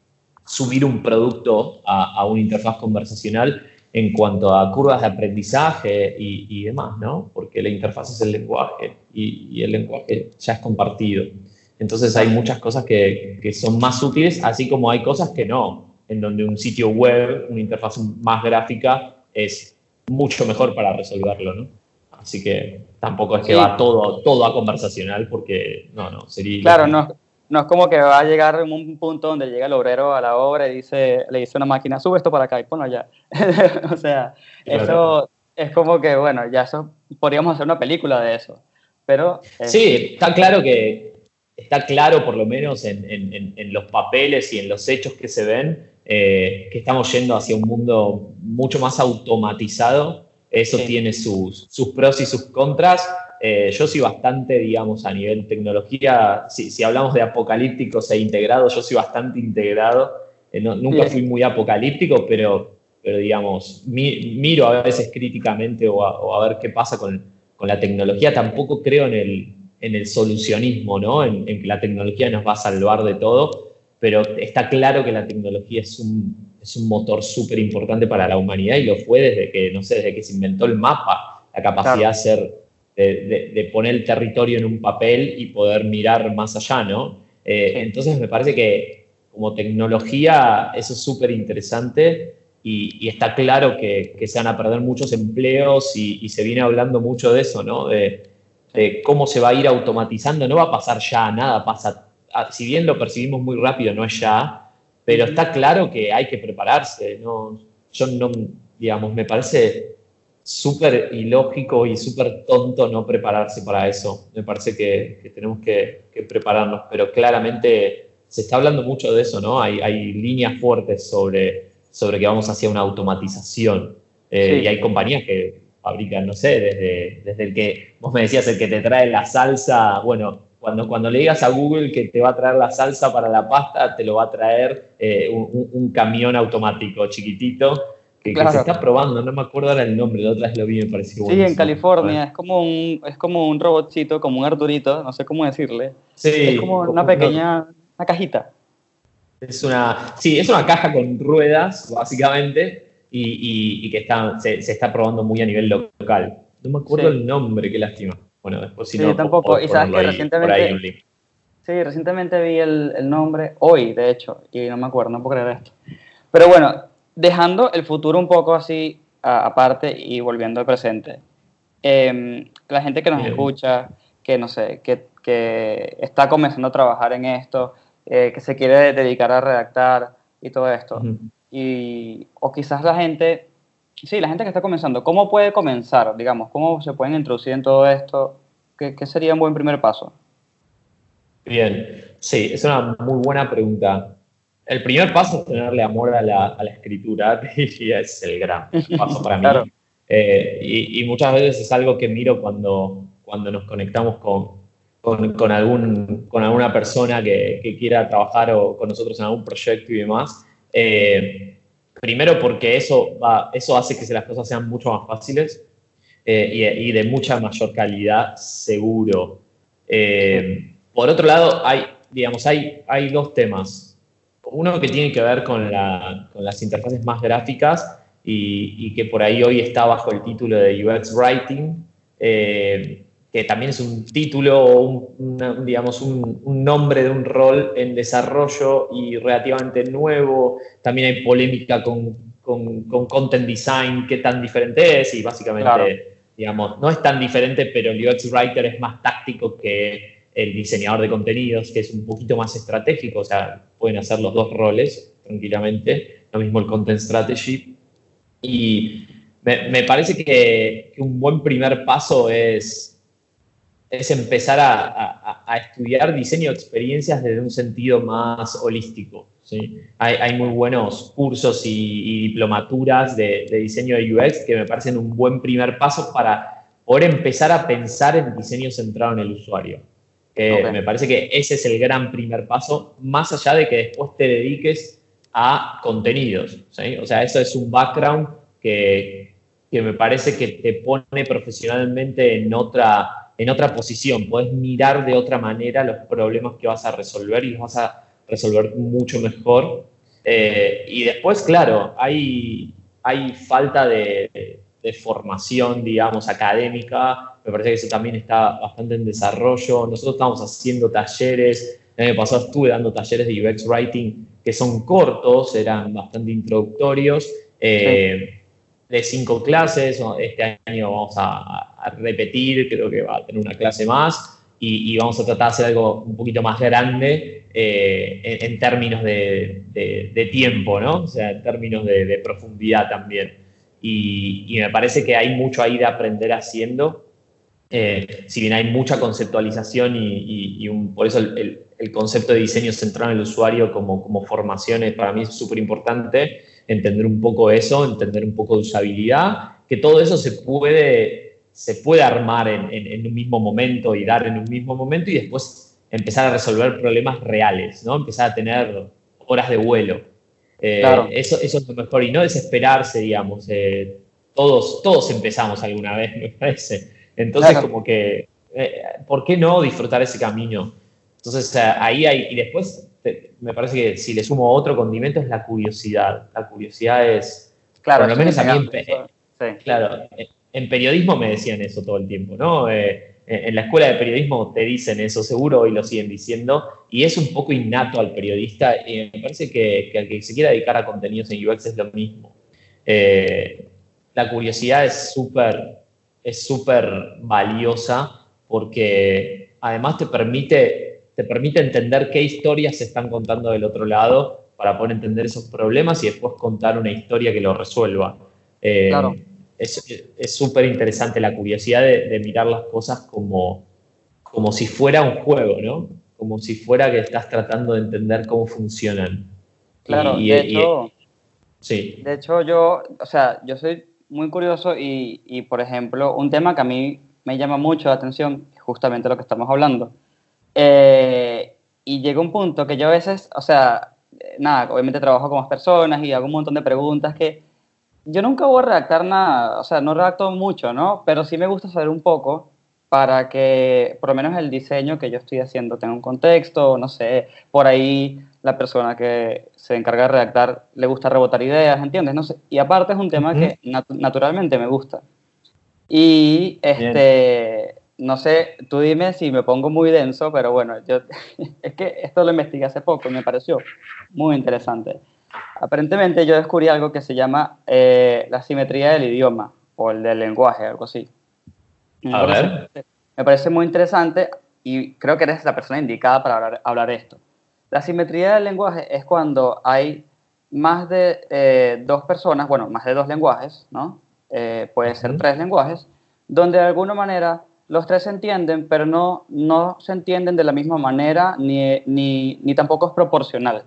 [SPEAKER 5] subir un producto a, a una interfaz conversacional en cuanto a curvas de aprendizaje y, y demás, ¿no? Porque la interfaz es el lenguaje y, y el lenguaje ya es compartido. Entonces hay muchas cosas que, que son más útiles, así como hay cosas que no. en donde un sitio web, una interfaz más gráfica, es mucho mejor para resolverlo, ¿no? Así que tampoco es que
[SPEAKER 4] Sí.
[SPEAKER 5] va todo, todo a conversacional, porque no, no, sería...
[SPEAKER 4] Claro, no, no es como que va a llegar un punto donde llega el obrero a la obra y dice, le dice una máquina, sube esto para acá y ponlo allá. <laughs> o sea,
[SPEAKER 5] Claro.
[SPEAKER 4] eso es como que, bueno, ya eso, podríamos hacer una película de eso. Pero, eh,
[SPEAKER 5] Sí, está claro que está claro, por lo menos en, en- en- en los papeles y en los hechos que se ven, eh, que estamos yendo hacia un mundo mucho más automatizado. Eso
[SPEAKER 4] Sí.
[SPEAKER 5] tiene sus, sus pros y sus contras. Eh, yo soy bastante, digamos, a nivel tecnología, si, si hablamos de apocalípticos e integrados, yo soy bastante integrado. Eh, no- nunca fui muy apocalíptico, pero, pero digamos, mi- miro a veces críticamente o a, o a ver qué pasa con, con la tecnología. Tampoco creo en el, en el solucionismo, ¿no? En, en que la tecnología nos va a salvar de todo, pero está claro que la tecnología es un, es un motor súper importante para la humanidad y lo fue desde que, no sé, desde que se inventó el mapa, la capacidad
[SPEAKER 4] Claro.
[SPEAKER 5] de hacer, de, de- de poner el territorio en un papel y poder mirar más allá, ¿no? Eh. Entonces me parece que como tecnología eso es súper interesante y, y está claro que, que se van a perder muchos empleos y, y se viene hablando mucho de eso, ¿no? De, de cómo se va a ir automatizando. No va a pasar ya, nada pasa. Si bien lo percibimos muy rápido, no es ya, pero está claro que hay que prepararse. ¿no? Yo no, digamos, me parece súper ilógico y súper tonto no prepararse para eso. Me parece que, que tenemos que, que prepararnos, pero claramente se está hablando mucho de eso, ¿no? Hay, hay líneas fuertes sobre, sobre que vamos hacia una automatización. Eh,
[SPEAKER 4] Sí.
[SPEAKER 5] Y hay compañías que fabrican, no sé, desde, desde el que, vos me decías, el que te trae la salsa, bueno, cuando, cuando le digas a Google que te va a traer la salsa para la pasta, te lo va a traer eh, un, camión automático chiquitito que, que
[SPEAKER 4] Claro.
[SPEAKER 5] se está probando, no me acuerdo ahora el nombre, la otra vez lo vi, me pareció
[SPEAKER 4] Sí,
[SPEAKER 5] buenísimo.
[SPEAKER 4] en California es como un es como un robotcito, como un Arturito, no sé cómo decirle.
[SPEAKER 5] Sí,
[SPEAKER 4] es como una pequeña una cajita.
[SPEAKER 5] Es una, sí, es una caja con ruedas, básicamente, y, y- y que está, se, se está probando muy a nivel local. No me acuerdo
[SPEAKER 4] Sí.
[SPEAKER 5] el nombre, qué lástima. Bueno, después si
[SPEAKER 4] Sí,
[SPEAKER 5] no...
[SPEAKER 4] tampoco. Y sabes que
[SPEAKER 5] ahí-
[SPEAKER 4] recientemente-. Sí, recientemente vi el, el nombre, hoy de hecho, y no me acuerdo, no puedo creer esto. Pero bueno, dejando el futuro un poco así aparte y volviendo al presente. em, la gente que nos
[SPEAKER 5] Bien.
[SPEAKER 4] escucha, que no sé, que, que está comenzando a trabajar en esto, eh, que se quiere dedicar a redactar y todo esto. Y, o quizás la gente, sí, la gente que está comenzando, ¿cómo puede comenzar? Digamos, ¿cómo se pueden introducir en todo esto? ¿Qué, qué sería un buen primer paso?
[SPEAKER 5] Bien, sí, es una muy buena pregunta. El primer paso es tenerle amor a la, a la escritura, <laughs> te diría, es el gran paso para mí.
[SPEAKER 4] Claro.
[SPEAKER 5] Eh, y, y muchas veces es algo que miro cuando, cuando nos conectamos con, con, con algún, con alguna persona que, que quiera trabajar o con nosotros en algún proyecto y demás. Eh, primero porque eso, eso hace que las cosas sean mucho más fáciles eh, y, de mucha mayor calidad, seguro. Eh, por otro lado, hay, digamos, hay, hay dos temas. Uno que tiene que ver con, la, con las interfaces más gráficas y, y, que por ahí hoy está bajo el título de UX Writing, eh, que también es un título o un, una, digamos, un, un, nombre de un rol en desarrollo y relativamente nuevo. También hay polémica con, con, con content design, qué tan diferente es y básicamente, claro. digamos, no es tan diferente, pero el UX Writer es más táctico que el diseñador de contenidos, que es un poquito más estratégico, o sea, pueden hacer los dos roles tranquilamente, lo mismo el Content Strategy. Y me, me parece que, que, un buen primer paso es, es empezar a, a, a, estudiar diseño de experiencias desde un sentido más holístico. ¿sí? Hay, hay, muy buenos cursos y, y diplomaturas de, de diseño de UX que me parecen un buen primer paso para poder empezar a pensar en diseño centrado en el usuario. Eh, okay. Me parece que ese es el gran primer paso, más allá de que después te dediques a contenidos. ¿sí? O sea, eso es un background que, que, me parece que te pone profesionalmente en otra, en otra posición. Puedes mirar de otra manera los problemas que vas a resolver y los vas a resolver mucho mejor. Eh, y después, claro, hay, hay falta de, de formación, digamos, académica me parece que eso también está bastante en desarrollo. Nosotros estamos haciendo talleres, el año pasado estuve dando talleres de UX Writing que son cortos, eran bastante introductorios, eh, de cinco clases. Este año vamos a, repetir, creo que va a tener una clase más y, vamos a tratar de hacer algo un poquito más grande eh, en, términos de, tiempo, ¿no? O sea, en términos de, profundidad también. Y, me parece que hay mucho ahí de aprender haciendo. Eh, si bien hay mucha conceptualización y, por eso el, concepto de diseño centrado en el usuario como, como formación para mí es súper importante, entender un poco eso, entender un poco de usabilidad, que todo eso se puede se puede armar en, un mismo momento y dar en un mismo momento y después empezar a resolver problemas reales, ¿no? Empezar a tener horas de vuelo. Eh, eso, eso es lo mejor y no desesperarse, digamos. Eh, todos, todos empezamos alguna vez, <laughs> me parece. Entonces, como que, eh, ¿por qué no disfrutar ese camino? Entonces, ahí hay, y después me parece que si le sumo otro condimento es la curiosidad. La curiosidad es,
[SPEAKER 4] claro,
[SPEAKER 5] por lo menos a mí,
[SPEAKER 4] sí.
[SPEAKER 5] claro, en periodismo me decían eso todo el tiempo, ¿no? Eh, en la escuela de periodismo te dicen eso, seguro hoy lo siguen diciendo, y es un poco innato al periodista, y me parece que, al que se quiera dedicar a contenidos en UX es lo mismo. Eh, la curiosidad es súper es súper valiosa porque además te permite, te permite entender qué historias se están contando del otro lado para poder entender esos problemas y después contar una historia que lo resuelva.
[SPEAKER 4] Eh, claro
[SPEAKER 5] es súper interesante la curiosidad de, mirar las cosas como, como si fuera un juego, ¿no? Como si fuera que estás tratando de entender cómo funcionan.
[SPEAKER 4] Claro, de, hecho,
[SPEAKER 5] sí.
[SPEAKER 4] de hecho yo, o sea, yo soy muy curioso y, y, por ejemplo, un tema que a mí me llama mucho la atención, justamente lo que estamos hablando, eh, y llega un punto que yo a veces, o sea, nada, obviamente trabajo con más personas y hago un montón de preguntas que yo nunca voy a redactar nada, o sea, no redacto mucho, ¿no? Pero sí me gusta saber un poco para que por lo menos el diseño que yo estoy haciendo tenga un contexto, no sé, por ahí la persona que se encarga de redactar le gusta rebotar ideas, ¿entiendes? No sé, y aparte es un tema que naturalmente me gusta. Y este, no sé, tú dime si me pongo muy denso, pero bueno, yo, <laughs> es que esto lo investigué hace poco y me pareció muy interesante. Aparentemente yo descubrí algo que se llama eh, la simetría del idioma o el del lenguaje, algo así.
[SPEAKER 5] Me A parece, ver.
[SPEAKER 4] Me parece muy interesante y creo que eres la persona indicada para hablar, hablar esto. La simetría del lenguaje es cuando hay más de eh, dos personas, bueno, más de dos lenguajes, ¿no? Eh, puede ser tres lenguajes, donde de alguna manera los tres se entienden, pero no, no se entienden de la misma manera ni, ni, ni tampoco es proporcional.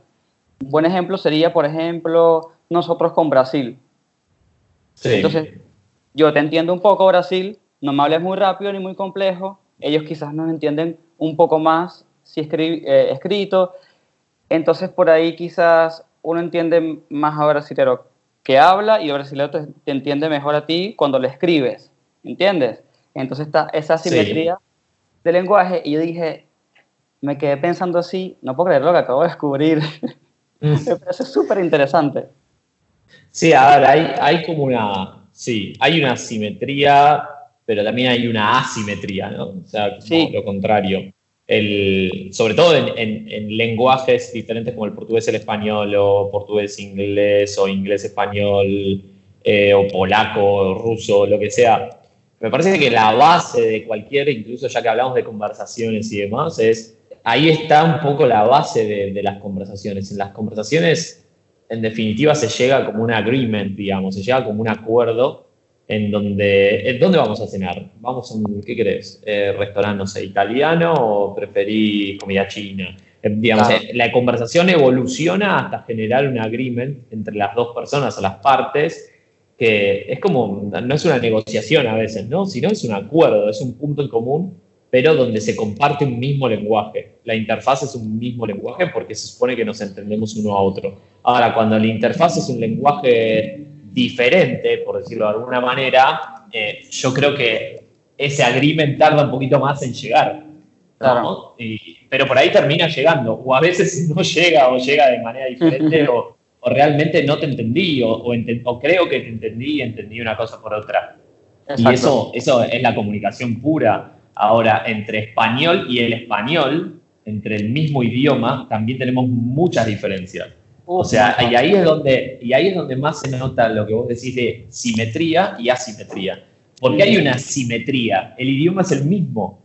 [SPEAKER 4] Un buen ejemplo sería, por ejemplo, nosotros con Brasil. Entonces, yo te entiendo un poco Brasil, no me hables muy rápido ni muy complejo, ellos quizás nos entienden un poco más si eh, escrito, entonces por ahí quizás uno entiende más a brasilero que habla y el brasilero te, entiende mejor a ti cuando le escribes, ¿entiendes? Entonces está esa simetría de lenguaje. Y yo dije, me quedé pensando así, no puedo creer lo que acabo de descubrir. <laughs> Me parece súper interesante.
[SPEAKER 5] Sí, a ver, hay, hay como una, sí, hay una simetría, pero también hay una asimetría, ¿no? O sea, lo contrario. El, sobre todo en, lenguajes diferentes como el portugués, el español, o portugués, inglés, o inglés, español, eh, o polaco, o ruso, lo que sea. Me parece que la base de cualquier, incluso ya que hablamos de conversaciones y demás, es ahí está un poco la base de, las conversaciones. En las conversaciones, en definitiva, se llega como un agreement, digamos, se llega como un acuerdo en donde, ¿dónde vamos a cenar? Vamos a un, ¿qué querés? Eh, ¿Restaurante, no sé, italiano o preferís comida china? Eh, digamos, eh, la conversación evoluciona hasta generar un agreement entre las dos personas o las partes que es como, no es una negociación a veces, ¿no? Sino es un acuerdo, es un punto en común pero donde se comparte un mismo lenguaje. La interfaz es un mismo lenguaje porque se supone que nos entendemos uno a otro. Ahora, cuando la interfaz es un lenguaje diferente, por decirlo de alguna manera, eh, yo creo que ese agreement tarda un poquito más en llegar. pero por ahí termina llegando, o a veces <laughs> no llega o llega de manera diferente, <laughs> o, realmente no te entendí, o, o, creo que te entendí y entendí una cosa por otra. Y eso, eso es la comunicación pura. Ahora, entre español y el español, entre el mismo idioma, también tenemos muchas diferencias. O sea, y ahí es donde, y ahí es donde más se nota lo que vos decís de simetría y asimetría. Porque hay una simetría. El idioma es el mismo,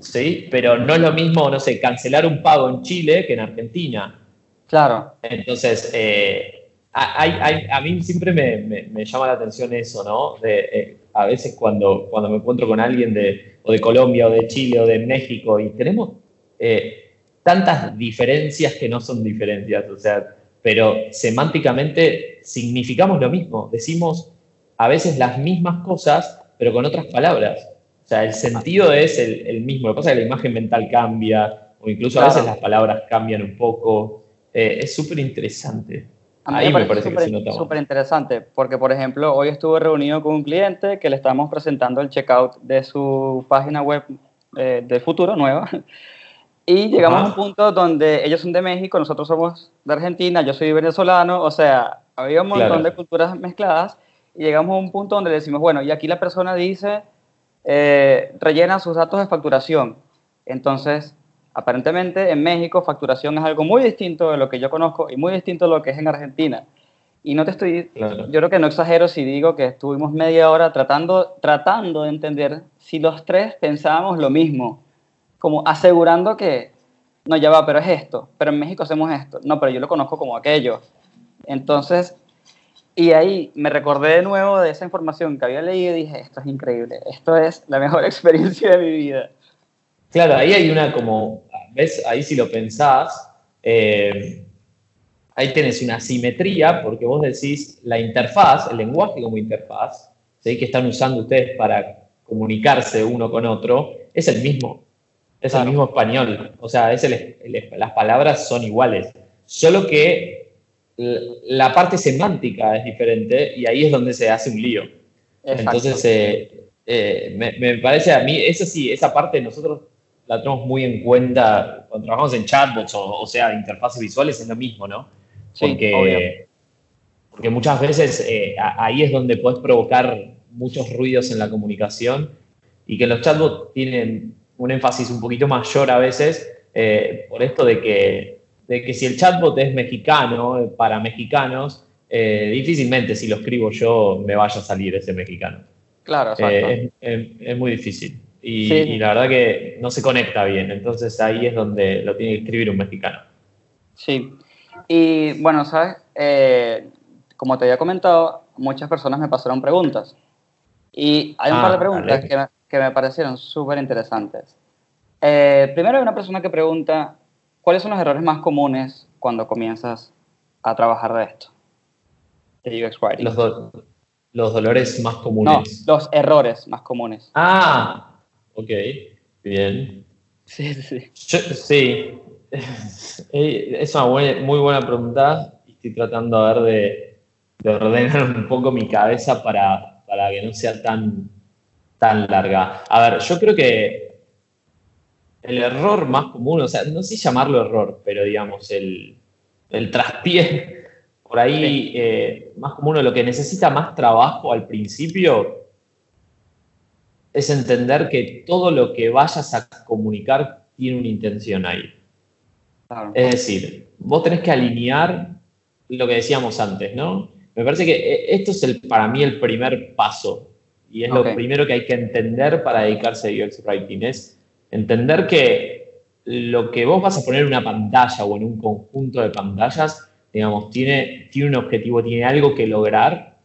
[SPEAKER 5] ¿sí? Pero no es lo mismo, no sé, cancelar un pago en Chile que en Argentina.
[SPEAKER 4] Claro.
[SPEAKER 5] Entonces, eh, hay- hay- a mí siempre me, me- me llama la atención eso, ¿no? De, eh, a veces cuando, cuando me encuentro con alguien de, o de Colombia o de Chile o de México y tenemos eh, tantas diferencias que no son diferencias, o sea, pero semánticamente significamos lo mismo, decimos a veces las mismas cosas, pero con otras palabras. O sea, el sentido es el, el mismo, lo que pasa es que la imagen mental cambia, o incluso a veces las palabras cambian un poco. Eh, es súper interesante.
[SPEAKER 4] A mí
[SPEAKER 5] Ahí
[SPEAKER 4] me
[SPEAKER 5] me
[SPEAKER 4] parece
[SPEAKER 5] parece que se
[SPEAKER 4] súper súper interesante, porque por ejemplo, hoy estuve reunido con un cliente que le estábamos presentando el checkout de su página web eh, del futuro, nueva, <laughs> y llegamos a un punto donde ellos son de México, nosotros somos de Argentina, yo soy venezolano, o sea, había un montón
[SPEAKER 5] Claro.
[SPEAKER 4] de culturas mezcladas, y llegamos a un punto donde le decimos, bueno, y aquí la persona dice, eh, rellena sus datos de facturación. Entonces, aparentemente en México facturación es algo muy distinto de lo que yo conozco y muy distinto de lo que es en Argentina. Y no te estoy,
[SPEAKER 5] Claro.
[SPEAKER 4] yo creo que no exagero si digo que estuvimos media hora tratando, tratando de entender si los tres pensábamos lo mismo, como asegurando que, no, ya va, pero es esto, pero en México hacemos esto, no, pero yo lo conozco como aquello. Entonces, y ahí me recordé de nuevo de esa información que había leído y dije, esto es increíble, esto es la mejor <laughs> experiencia de mi vida.
[SPEAKER 5] Claro, ahí hay una como, ¿ves? Ahí si lo pensás, eh, ahí tenés una simetría, porque vos decís la interfaz, el lenguaje como interfaz, ¿sí? que están usando ustedes para comunicarse uno con otro, es el mismo, es el mismo español, o sea, es el- el- las palabras son iguales, solo que la parte semántica es diferente y ahí es donde se hace un lío.
[SPEAKER 4] Exacto.
[SPEAKER 5] Entonces, eh, eh, me, me parece a mí, eso sí, esa parte nosotros la tenemos muy en cuenta cuando trabajamos en chatbots o, o sea, interfaces visuales, es lo mismo, ¿no?
[SPEAKER 4] Sí,
[SPEAKER 5] Porque,
[SPEAKER 4] obvio.
[SPEAKER 5] porque muchas veces eh, ahí es donde puedes provocar muchos ruidos en la comunicación y que los chatbots tienen un énfasis un poquito mayor a veces eh, por esto de que, de que si el chatbot es mexicano, eh, para mexicanos, eh, difícilmente si lo escribo yo me vaya a salir ese mexicano.
[SPEAKER 4] Claro, exacto.
[SPEAKER 5] Eh, es, es- es muy difícil. Y,
[SPEAKER 4] Sí.
[SPEAKER 5] y la verdad que no se conecta bien. Entonces ahí es donde lo tiene que escribir un mexicano.
[SPEAKER 4] Sí. Y bueno, sabes, Eh, como te había comentado, muchas personas me pasaron preguntas. Y hay un
[SPEAKER 5] Ah,
[SPEAKER 4] par de preguntas que me, que me parecieron súper interesantes. Eh, primero hay una persona que pregunta, ¿cuáles son los errores más comunes cuando comienzas a trabajar de esto? De UX Writing.
[SPEAKER 5] Los, do- los dolores más
[SPEAKER 4] no,
[SPEAKER 5] comunes.
[SPEAKER 4] los errores más comunes.
[SPEAKER 5] Ah, ok. Bien.
[SPEAKER 4] Sí, sí, sí.
[SPEAKER 5] Yo- sí. <laughs> Es una buena- muy buena pregunta. y Estoy tratando a ver de, de ordenar un poco mi cabeza para, para que no sea tan, tan larga. A ver, yo creo que el error más común, o sea, no sé llamarlo error, pero digamos, el, el traspié, por ahí eh, más común, lo que necesita más trabajo al principio es entender que todo lo que vayas a comunicar tiene una intención ahí.
[SPEAKER 4] Claro.
[SPEAKER 5] Es decir, vos tenés que alinear lo que decíamos antes, ¿no? Me parece que eh, esto es el, para mí el primer paso y es lo primero que hay que entender para dedicarse a UX Writing, es entender que lo que vos vas a poner en una pantalla o en un conjunto de pantallas, digamos, tiene, tiene un objetivo, tiene algo que lograr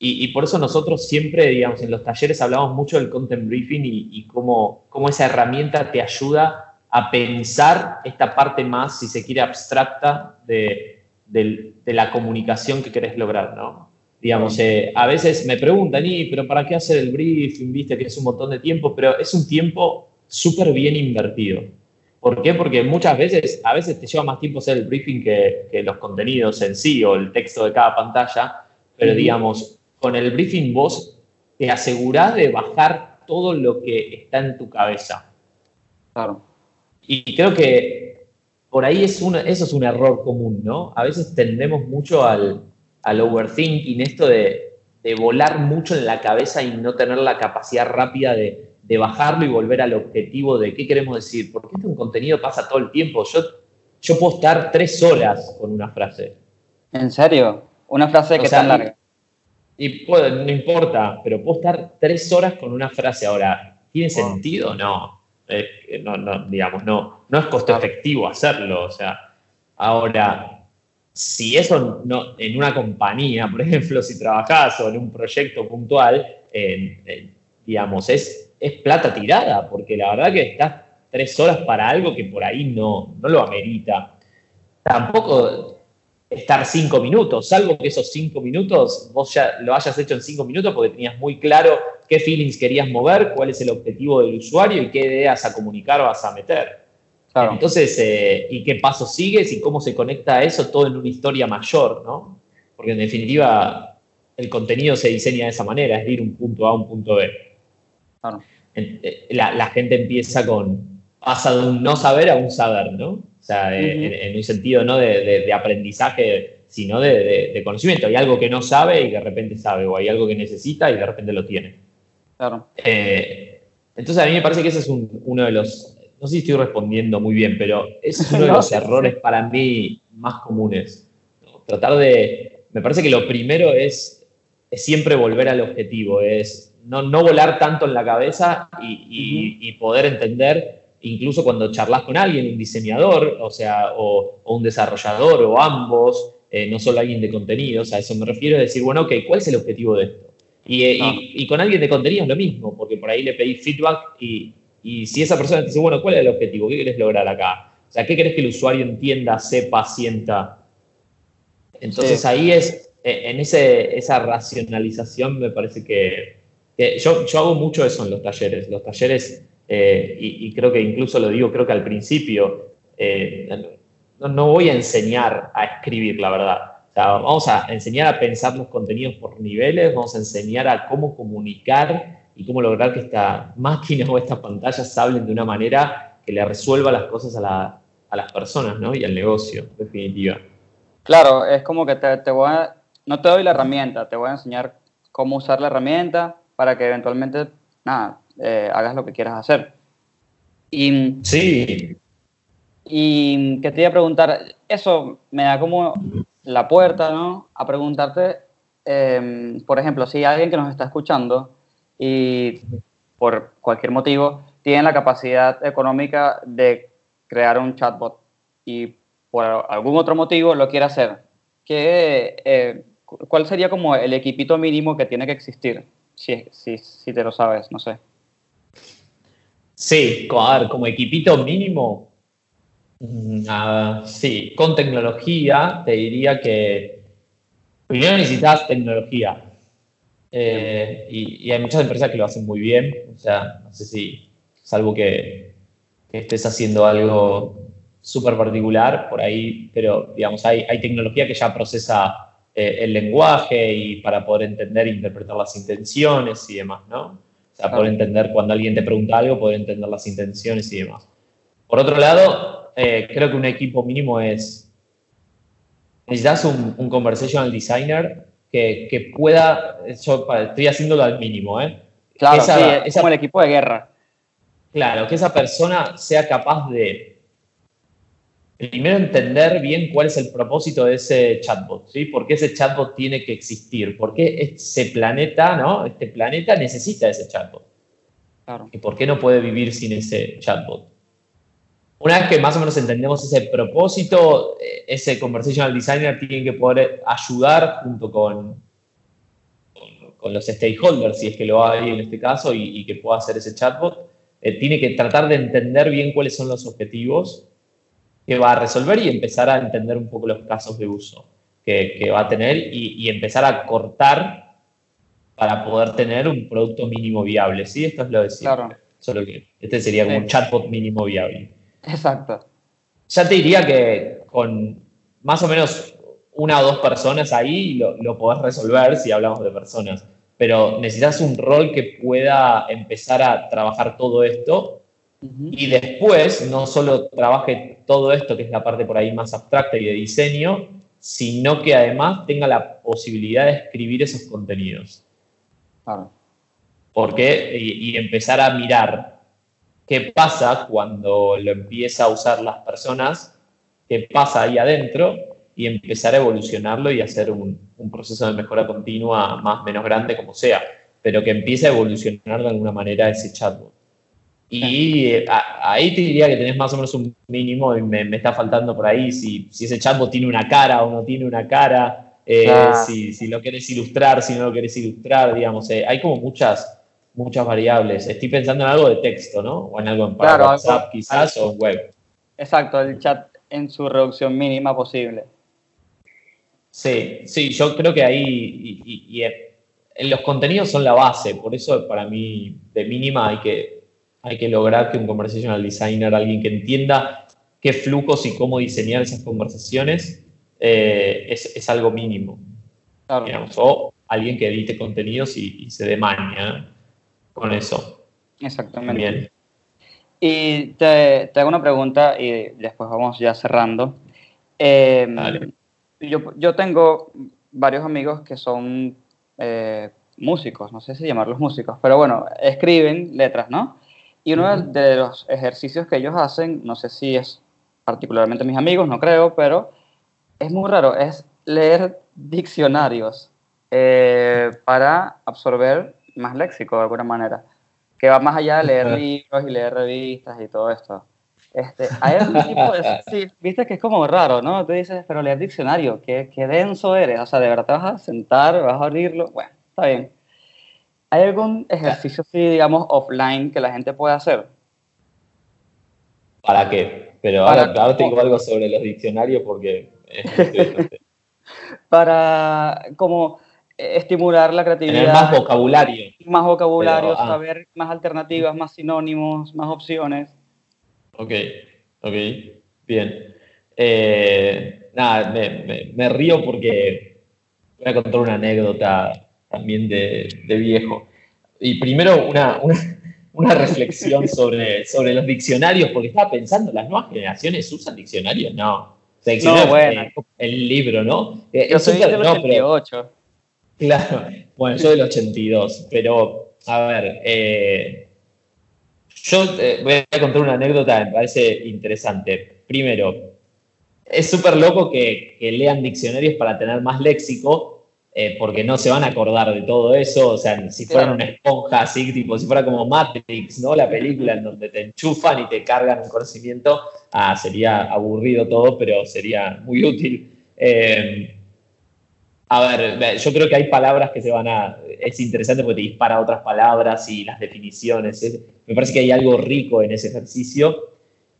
[SPEAKER 5] y, y por eso nosotros siempre, digamos, en los talleres hablamos mucho del content briefing y, y cómo, cómo esa herramienta te ayuda a pensar esta parte más, si se quiere, abstracta de, del- de la comunicación que querés lograr, ¿no? Digamos, eh, a veces me preguntan, y, pero ¿para qué hacer el briefing? Viste que es un montón de tiempo, pero es un tiempo súper bien invertido. ¿Por qué? Porque muchas veces, a veces te lleva más tiempo hacer el briefing que, que los contenidos en sí o el texto de cada pantalla, pero digamos, con el briefing vos te asegurás de bajar todo lo que está en tu cabeza.
[SPEAKER 4] Claro.
[SPEAKER 5] Y creo que por ahí es una, eso es un error común, ¿no? A veces tendemos mucho al, al overthinking, esto de, de volar mucho en la cabeza y no tener la capacidad rápida de, de bajarlo y volver al objetivo de qué queremos decir. Porque este un contenido pasa todo el tiempo. Yo, yo puedo estar tres horas con una frase.
[SPEAKER 4] ¿En serio? ¿Una frase
[SPEAKER 5] O
[SPEAKER 4] que
[SPEAKER 5] sea,
[SPEAKER 4] tan larga?
[SPEAKER 5] Y no importa, pero puedo estar tres horas con una frase. Ahora, ¿tiene
[SPEAKER 4] Wow.
[SPEAKER 5] sentido? No. Eh, no, no, digamos, no, no es costo efectivo hacerlo. O sea, ahora, si eso no, en una compañía, por <laughs> ejemplo, si trabajás o en un proyecto puntual, eh, eh, digamos, es, es plata tirada, porque la verdad que estás tres horas para algo que por ahí no, no lo amerita. Tampoco estar cinco minutos, salvo que esos cinco minutos vos ya lo hayas hecho en cinco minutos porque tenías muy claro qué feelings querías mover, cuál es el objetivo del usuario y qué ideas a comunicar vas a meter.
[SPEAKER 4] Claro.
[SPEAKER 5] Entonces, eh, ¿y qué paso sigues y cómo se conecta a eso todo en una historia mayor, ¿no? Porque en definitiva el contenido se diseña de esa manera, es de ir un punto A a un punto B.
[SPEAKER 4] Claro.
[SPEAKER 5] Eh, La, la gente empieza con, pasa de un no saber a un saber, ¿no? Sea, de-
[SPEAKER 4] Ujú.
[SPEAKER 5] en, en un sentido no de, de- de aprendizaje, sino de, conocimiento. Hay algo que no sabe y de repente sabe, o hay algo que necesita y de repente lo tiene.
[SPEAKER 4] Claro.
[SPEAKER 5] Eh, entonces a mí me parece que ese es un- uno de los, no sé si estoy respondiendo muy bien, pero ese es <laughs> uno de los errores para mí más comunes. ¿no? Tratar de, me parece que lo primero es, es siempre volver al objetivo, es no, no volar tanto en la cabeza y, y- y poder entender, incluso cuando charlas con alguien, un diseñador, o sea, o, o un desarrollador, o ambos, eh, no solo alguien de contenidos, a eso me refiero, es decir, bueno, ok, ¿cuál es el objetivo de esto? Y, eh, y-
[SPEAKER 4] Ah.
[SPEAKER 5] y con alguien de contenido es lo mismo, porque por ahí le pedí feedback y, y si esa persona te dice, bueno, ¿cuál es el objetivo? ¿Qué querés lograr acá? O sea, ¿qué querés que el usuario entienda, sepa, sienta? Entonces
[SPEAKER 4] Sí.
[SPEAKER 5] ahí es, eh, en ese, esa racionalización me parece que, que yo, yo hago mucho eso en los talleres. Los talleres, eh, y, creo que incluso lo digo, creo que al principio, eh, no, voy a enseñar a escribir, la verdad. O sea, vamos a enseñar a pensar los contenidos por niveles, vamos a enseñar a cómo comunicar y cómo lograr que esta máquina <laughs> o estas pantallas hablen de una manera que le resuelva las cosas a, la- a las personas ¿no? y al negocio, en definitiva.
[SPEAKER 4] Claro, es como que te, te voy no te doy la herramienta, te voy a enseñar cómo usar la herramienta para que eventualmente, nada, eh, hagas lo que quieras hacer. Y,
[SPEAKER 5] Sí,
[SPEAKER 4] y que te iba a preguntar, eso me da como la puerta, ¿no? A preguntarte, em, por ejemplo, si alguien que nos está escuchando y por cualquier motivo tiene la capacidad económica de crear un chatbot y por algún otro motivo lo quiere hacer, ¿qué, eh, cu- ¿cuál sería como el equipito mínimo que tiene que existir? Si, si, si te lo sabes, no sé.
[SPEAKER 5] Sí, a ver, como equipito mínimo, mm, sí, con tecnología te diría que primero necesitas tecnología. Eh, y, hay muchas empresas que lo hacen muy bien, o sea, no sé si, salvo que, que estés haciendo algo súper particular por ahí, pero digamos, hay, hay tecnología que ya procesa eh, el lenguaje y para poder entender e interpretar las intenciones y demás, ¿no? O sea, poder entender cuando alguien te pregunta algo, poder entender las intenciones y demás. Por otro lado, eh, creo que un equipo mínimo es, necesitas un, un conversational designer que, que pueda, yo estoy haciéndolo al mínimo, ¿eh?
[SPEAKER 4] Claro,
[SPEAKER 5] Esa-
[SPEAKER 4] sí, es
[SPEAKER 5] esa-
[SPEAKER 4] como el equipo de guerra.
[SPEAKER 5] Claro, que esa persona sea capaz de primero entender bien cuál es el propósito de ese chatbot, ¿sí? ¿Por qué ese chatbot tiene que existir? ¿Por qué ese planeta, ¿no? Este planeta necesita ese chatbot.
[SPEAKER 4] Claro.
[SPEAKER 5] ¿Y por qué no puede vivir sin ese chatbot? Una vez que más o menos entendemos ese propósito, eh, ese conversational designer tiene que poder ayudar junto con, con, con los stakeholders, si es que lo hay en este caso, y, y que pueda hacer ese chatbot, eh, tiene que tratar de entender bien cuáles son los objetivos que va a resolver y empezar a entender un poco los casos de uso que, que va a tener y, y empezar a cortar para poder tener un producto mínimo viable. ¿sí? Esto es lo de siempre.
[SPEAKER 4] Claro.
[SPEAKER 5] Solo que este sería como
[SPEAKER 4] Sí.
[SPEAKER 5] un chatbot mínimo viable.
[SPEAKER 4] Exacto.
[SPEAKER 5] Ya te diría que con más o menos una o dos personas ahí lo, lo podés resolver si hablamos de personas, pero necesitas un rol que pueda empezar a trabajar todo esto Y después no solo trabaje todo esto, que es la parte por ahí más abstracta y de diseño, sino que además tenga la posibilidad de escribir esos contenidos.
[SPEAKER 4] Claro.
[SPEAKER 5] Porque, y, y empezar a mirar qué pasa cuando lo empieza a usar las personas, qué pasa ahí adentro, y empezar a evolucionarlo y hacer un, un proceso de mejora continua más o menos grande como sea, pero que empiece a evolucionar de alguna manera ese chatbot. Y eh, a- ahí te diría que tenés más o menos un mínimo y me, me está faltando por ahí si, si ese chatbot tiene una cara o no tiene una cara, eh, si, si lo querés ilustrar, si no lo querés ilustrar, digamos. eh, hay como muchas, muchas variables. Estoy pensando en algo de texto, ¿no? O en algo en para
[SPEAKER 4] Claro, algo-
[SPEAKER 5] WhatsApp quizás o en web.
[SPEAKER 4] Exacto, el chat en su reducción mínima posible.
[SPEAKER 5] Sí, sí, yo creo que ahí y, y- y, los contenidos son la base, por eso para mí de mínima hay que, hay que lograr que un conversational designer, alguien que entienda qué flujos y cómo diseñar esas conversaciones, eh, es, es algo mínimo,
[SPEAKER 4] Claro.
[SPEAKER 5] digamos, o alguien que edite contenidos y, y se dé maña con eso.
[SPEAKER 4] Exactamente.
[SPEAKER 5] Bien.
[SPEAKER 4] Y te, te hago una pregunta y después vamos ya cerrando. Eh,
[SPEAKER 5] Dale.
[SPEAKER 4] yo, yo tengo varios amigos que son eh, músicos, no sé si llamarlos músicos, pero bueno, escriben letras, ¿no? Y uno de los ejercicios que ellos hacen, no sé si es particularmente mis amigos, no creo, pero es muy raro, es leer diccionarios eh, para absorber más léxico de alguna manera, que va más allá de leer libros y leer revistas y todo esto. Este, hay algún tipo de... <laughs> Sí, viste que es como raro, ¿no? Tú dices, pero leer diccionario, qué, qué denso eres, o sea, de verdad te vas a sentar, vas a abrirlo, bueno, está bien. ¿Hay algún ejercicio, sí, digamos, offline que la gente pueda hacer?
[SPEAKER 5] ¿Para qué? Pero
[SPEAKER 4] Para-
[SPEAKER 5] ahora, te digo algo sobre los diccionarios porque. <laughs>
[SPEAKER 4] Para, como, estimular la
[SPEAKER 5] tener
[SPEAKER 4] creatividad,
[SPEAKER 5] más vocabulario.
[SPEAKER 4] más vocabulario,
[SPEAKER 5] Pero, ah.
[SPEAKER 4] saber más alternativas, más sinónimos, más opciones.
[SPEAKER 5] Ok, ok, bien. Eh, nada, me, me- me río porque voy a contar una anécdota también de, de viejo. Y primero una, una, una reflexión sobre, sobre los diccionarios, porque estaba pensando, ¿las nuevas generaciones usan diccionarios? No. O sea, diccionario,
[SPEAKER 4] bueno.
[SPEAKER 5] eh, el libro, ¿no? Eh,
[SPEAKER 4] Yo
[SPEAKER 5] es
[SPEAKER 4] soy del
[SPEAKER 5] no, pero-
[SPEAKER 4] 88.
[SPEAKER 5] Claro, bueno, yo del 82, pero a ver, eh, yo eh, voy a contar una anécdota que me parece interesante. Primero, es súper loco que, que lean diccionarios para tener más léxico, eh, porque no se van a acordar de todo eso, o sea, si fueran una esponja así, tipo, si fuera como Matrix, ¿no? La película en donde te enchufan y te cargan un conocimiento, ah, sería aburrido todo, pero sería muy útil. Eh, a ver, ve, yo creo que hay palabras que se van a... Es interesante porque te dispara otras palabras y las definiciones. es- me parece que hay algo rico en ese ejercicio.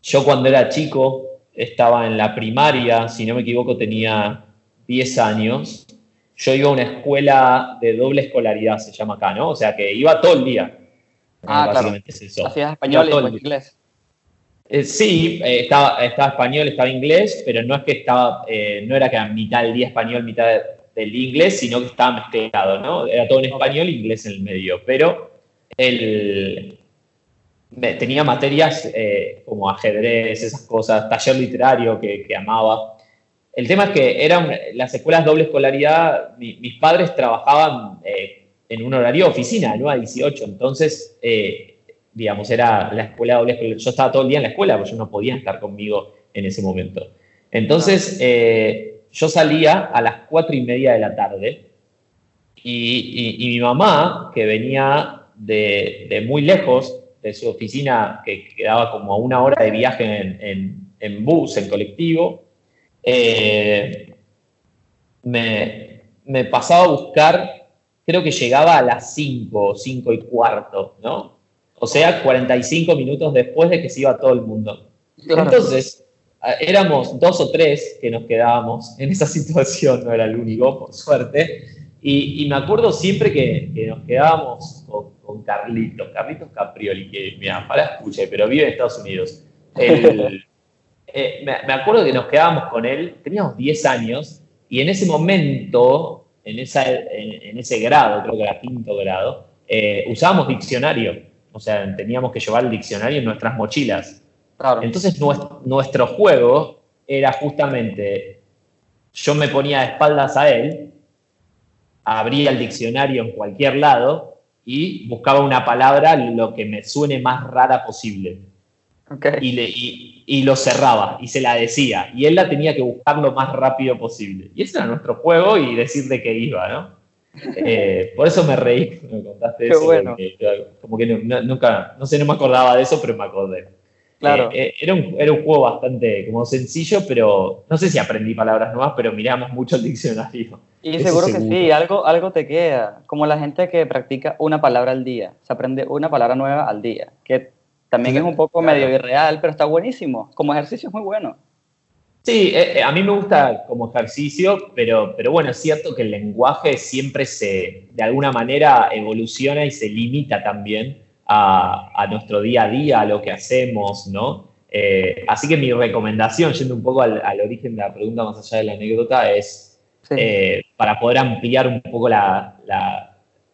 [SPEAKER 5] Yo cuando era chico estaba en la primaria, si no me equivoco tenía 10 años. Yo iba a una escuela de doble escolaridad, se llama acá, ¿no? O sea que iba todo el día.
[SPEAKER 4] Ah, claro.
[SPEAKER 5] Básicamente es eso.
[SPEAKER 4] Hacías español y
[SPEAKER 5] Iba
[SPEAKER 4] inglés.
[SPEAKER 5] Eh, sí, eh, estaba, estaba español, estaba inglés, pero no es que estaba, eh, no era que a mitad del día español, mitad del inglés, sino que estaba mezclado, ¿no? Era todo en español e inglés en el medio, pero el, tenía materias como ajedrez, esas cosas, taller literario que, que amaba. El tema es que eran las escuelas doble escolaridad, mi- mis padres trabajaban eh, en un horario de oficina, 9 a 18, entonces, eh, digamos, era la escuela doble escolaridad. Yo estaba todo el día en la escuela, porque yo no podía estar conmigo en ese momento. Entonces, eh, yo salía a las 4 y media de la tarde y, y- y mi mamá, que venía de, de muy lejos de su oficina, que quedaba como a una hora de viaje en, en- en bus, en colectivo, eh, me, me pasaba a buscar, creo que llegaba a las 5, 5 y cuarto, ¿no? O sea, 45 minutos después de que se iba todo el mundo.
[SPEAKER 4] Claro.
[SPEAKER 5] Entonces, éramos dos o tres que nos quedábamos en esa <laughs> situación, no era el único, por suerte. Y, y me acuerdo siempre que, que nos quedábamos con, con Carlitos, Carlitos Caprioli, que mira, para escuche, pero vive en Estados Unidos. El- <laughs> eh, me, me acuerdo que nos quedábamos con él, teníamos 10 años, y en ese momento, en, esa, en, en ese grado, creo que era quinto grado, eh, usábamos diccionario. O sea, teníamos que llevar el diccionario en nuestras mochilas.
[SPEAKER 4] Claro.
[SPEAKER 5] Entonces nues- nuestro juego era justamente, yo me ponía de espaldas a él, abría el diccionario en cualquier lado y buscaba una palabra lo que me suene más rara posible.
[SPEAKER 4] Ok.
[SPEAKER 5] y, le- y- y lo cerraba y se la decía. Y él la tenía que buscar lo más rápido posible. Y ese era nuestro juego y decir de qué iba, ¿no? <laughs> Eh, por eso me reí cuando me contaste
[SPEAKER 4] Qué
[SPEAKER 5] eso.
[SPEAKER 4] bueno.
[SPEAKER 5] porque, como que no- nunca, no sé, no me acordaba de eso, pero me acordé.
[SPEAKER 4] Claro.
[SPEAKER 5] Eh, eh, era, un, era un juego bastante como sencillo, pero no sé si aprendí palabras nuevas, pero miramos mucho el diccionario.
[SPEAKER 4] Y
[SPEAKER 5] eso
[SPEAKER 4] seguro que
[SPEAKER 5] seguro.
[SPEAKER 4] sí, algo, algo te queda. Como la gente que practica una palabra al día. Se aprende una palabra nueva al día. Que también es un poco medio irreal, pero está buenísimo. Como ejercicio es muy bueno.
[SPEAKER 5] Sí, eh, eh, a mí me gusta como ejercicio, pero, pero bueno, es cierto que el lenguaje siempre se, de alguna manera, evoluciona y se limita también a, a nuestro día a día, a lo que hacemos, ¿no? Eh, así que mi recomendación, yendo un poco al, al origen de la pregunta más allá de la anécdota, es
[SPEAKER 4] Sí.
[SPEAKER 5] eh, para poder ampliar un poco la, la-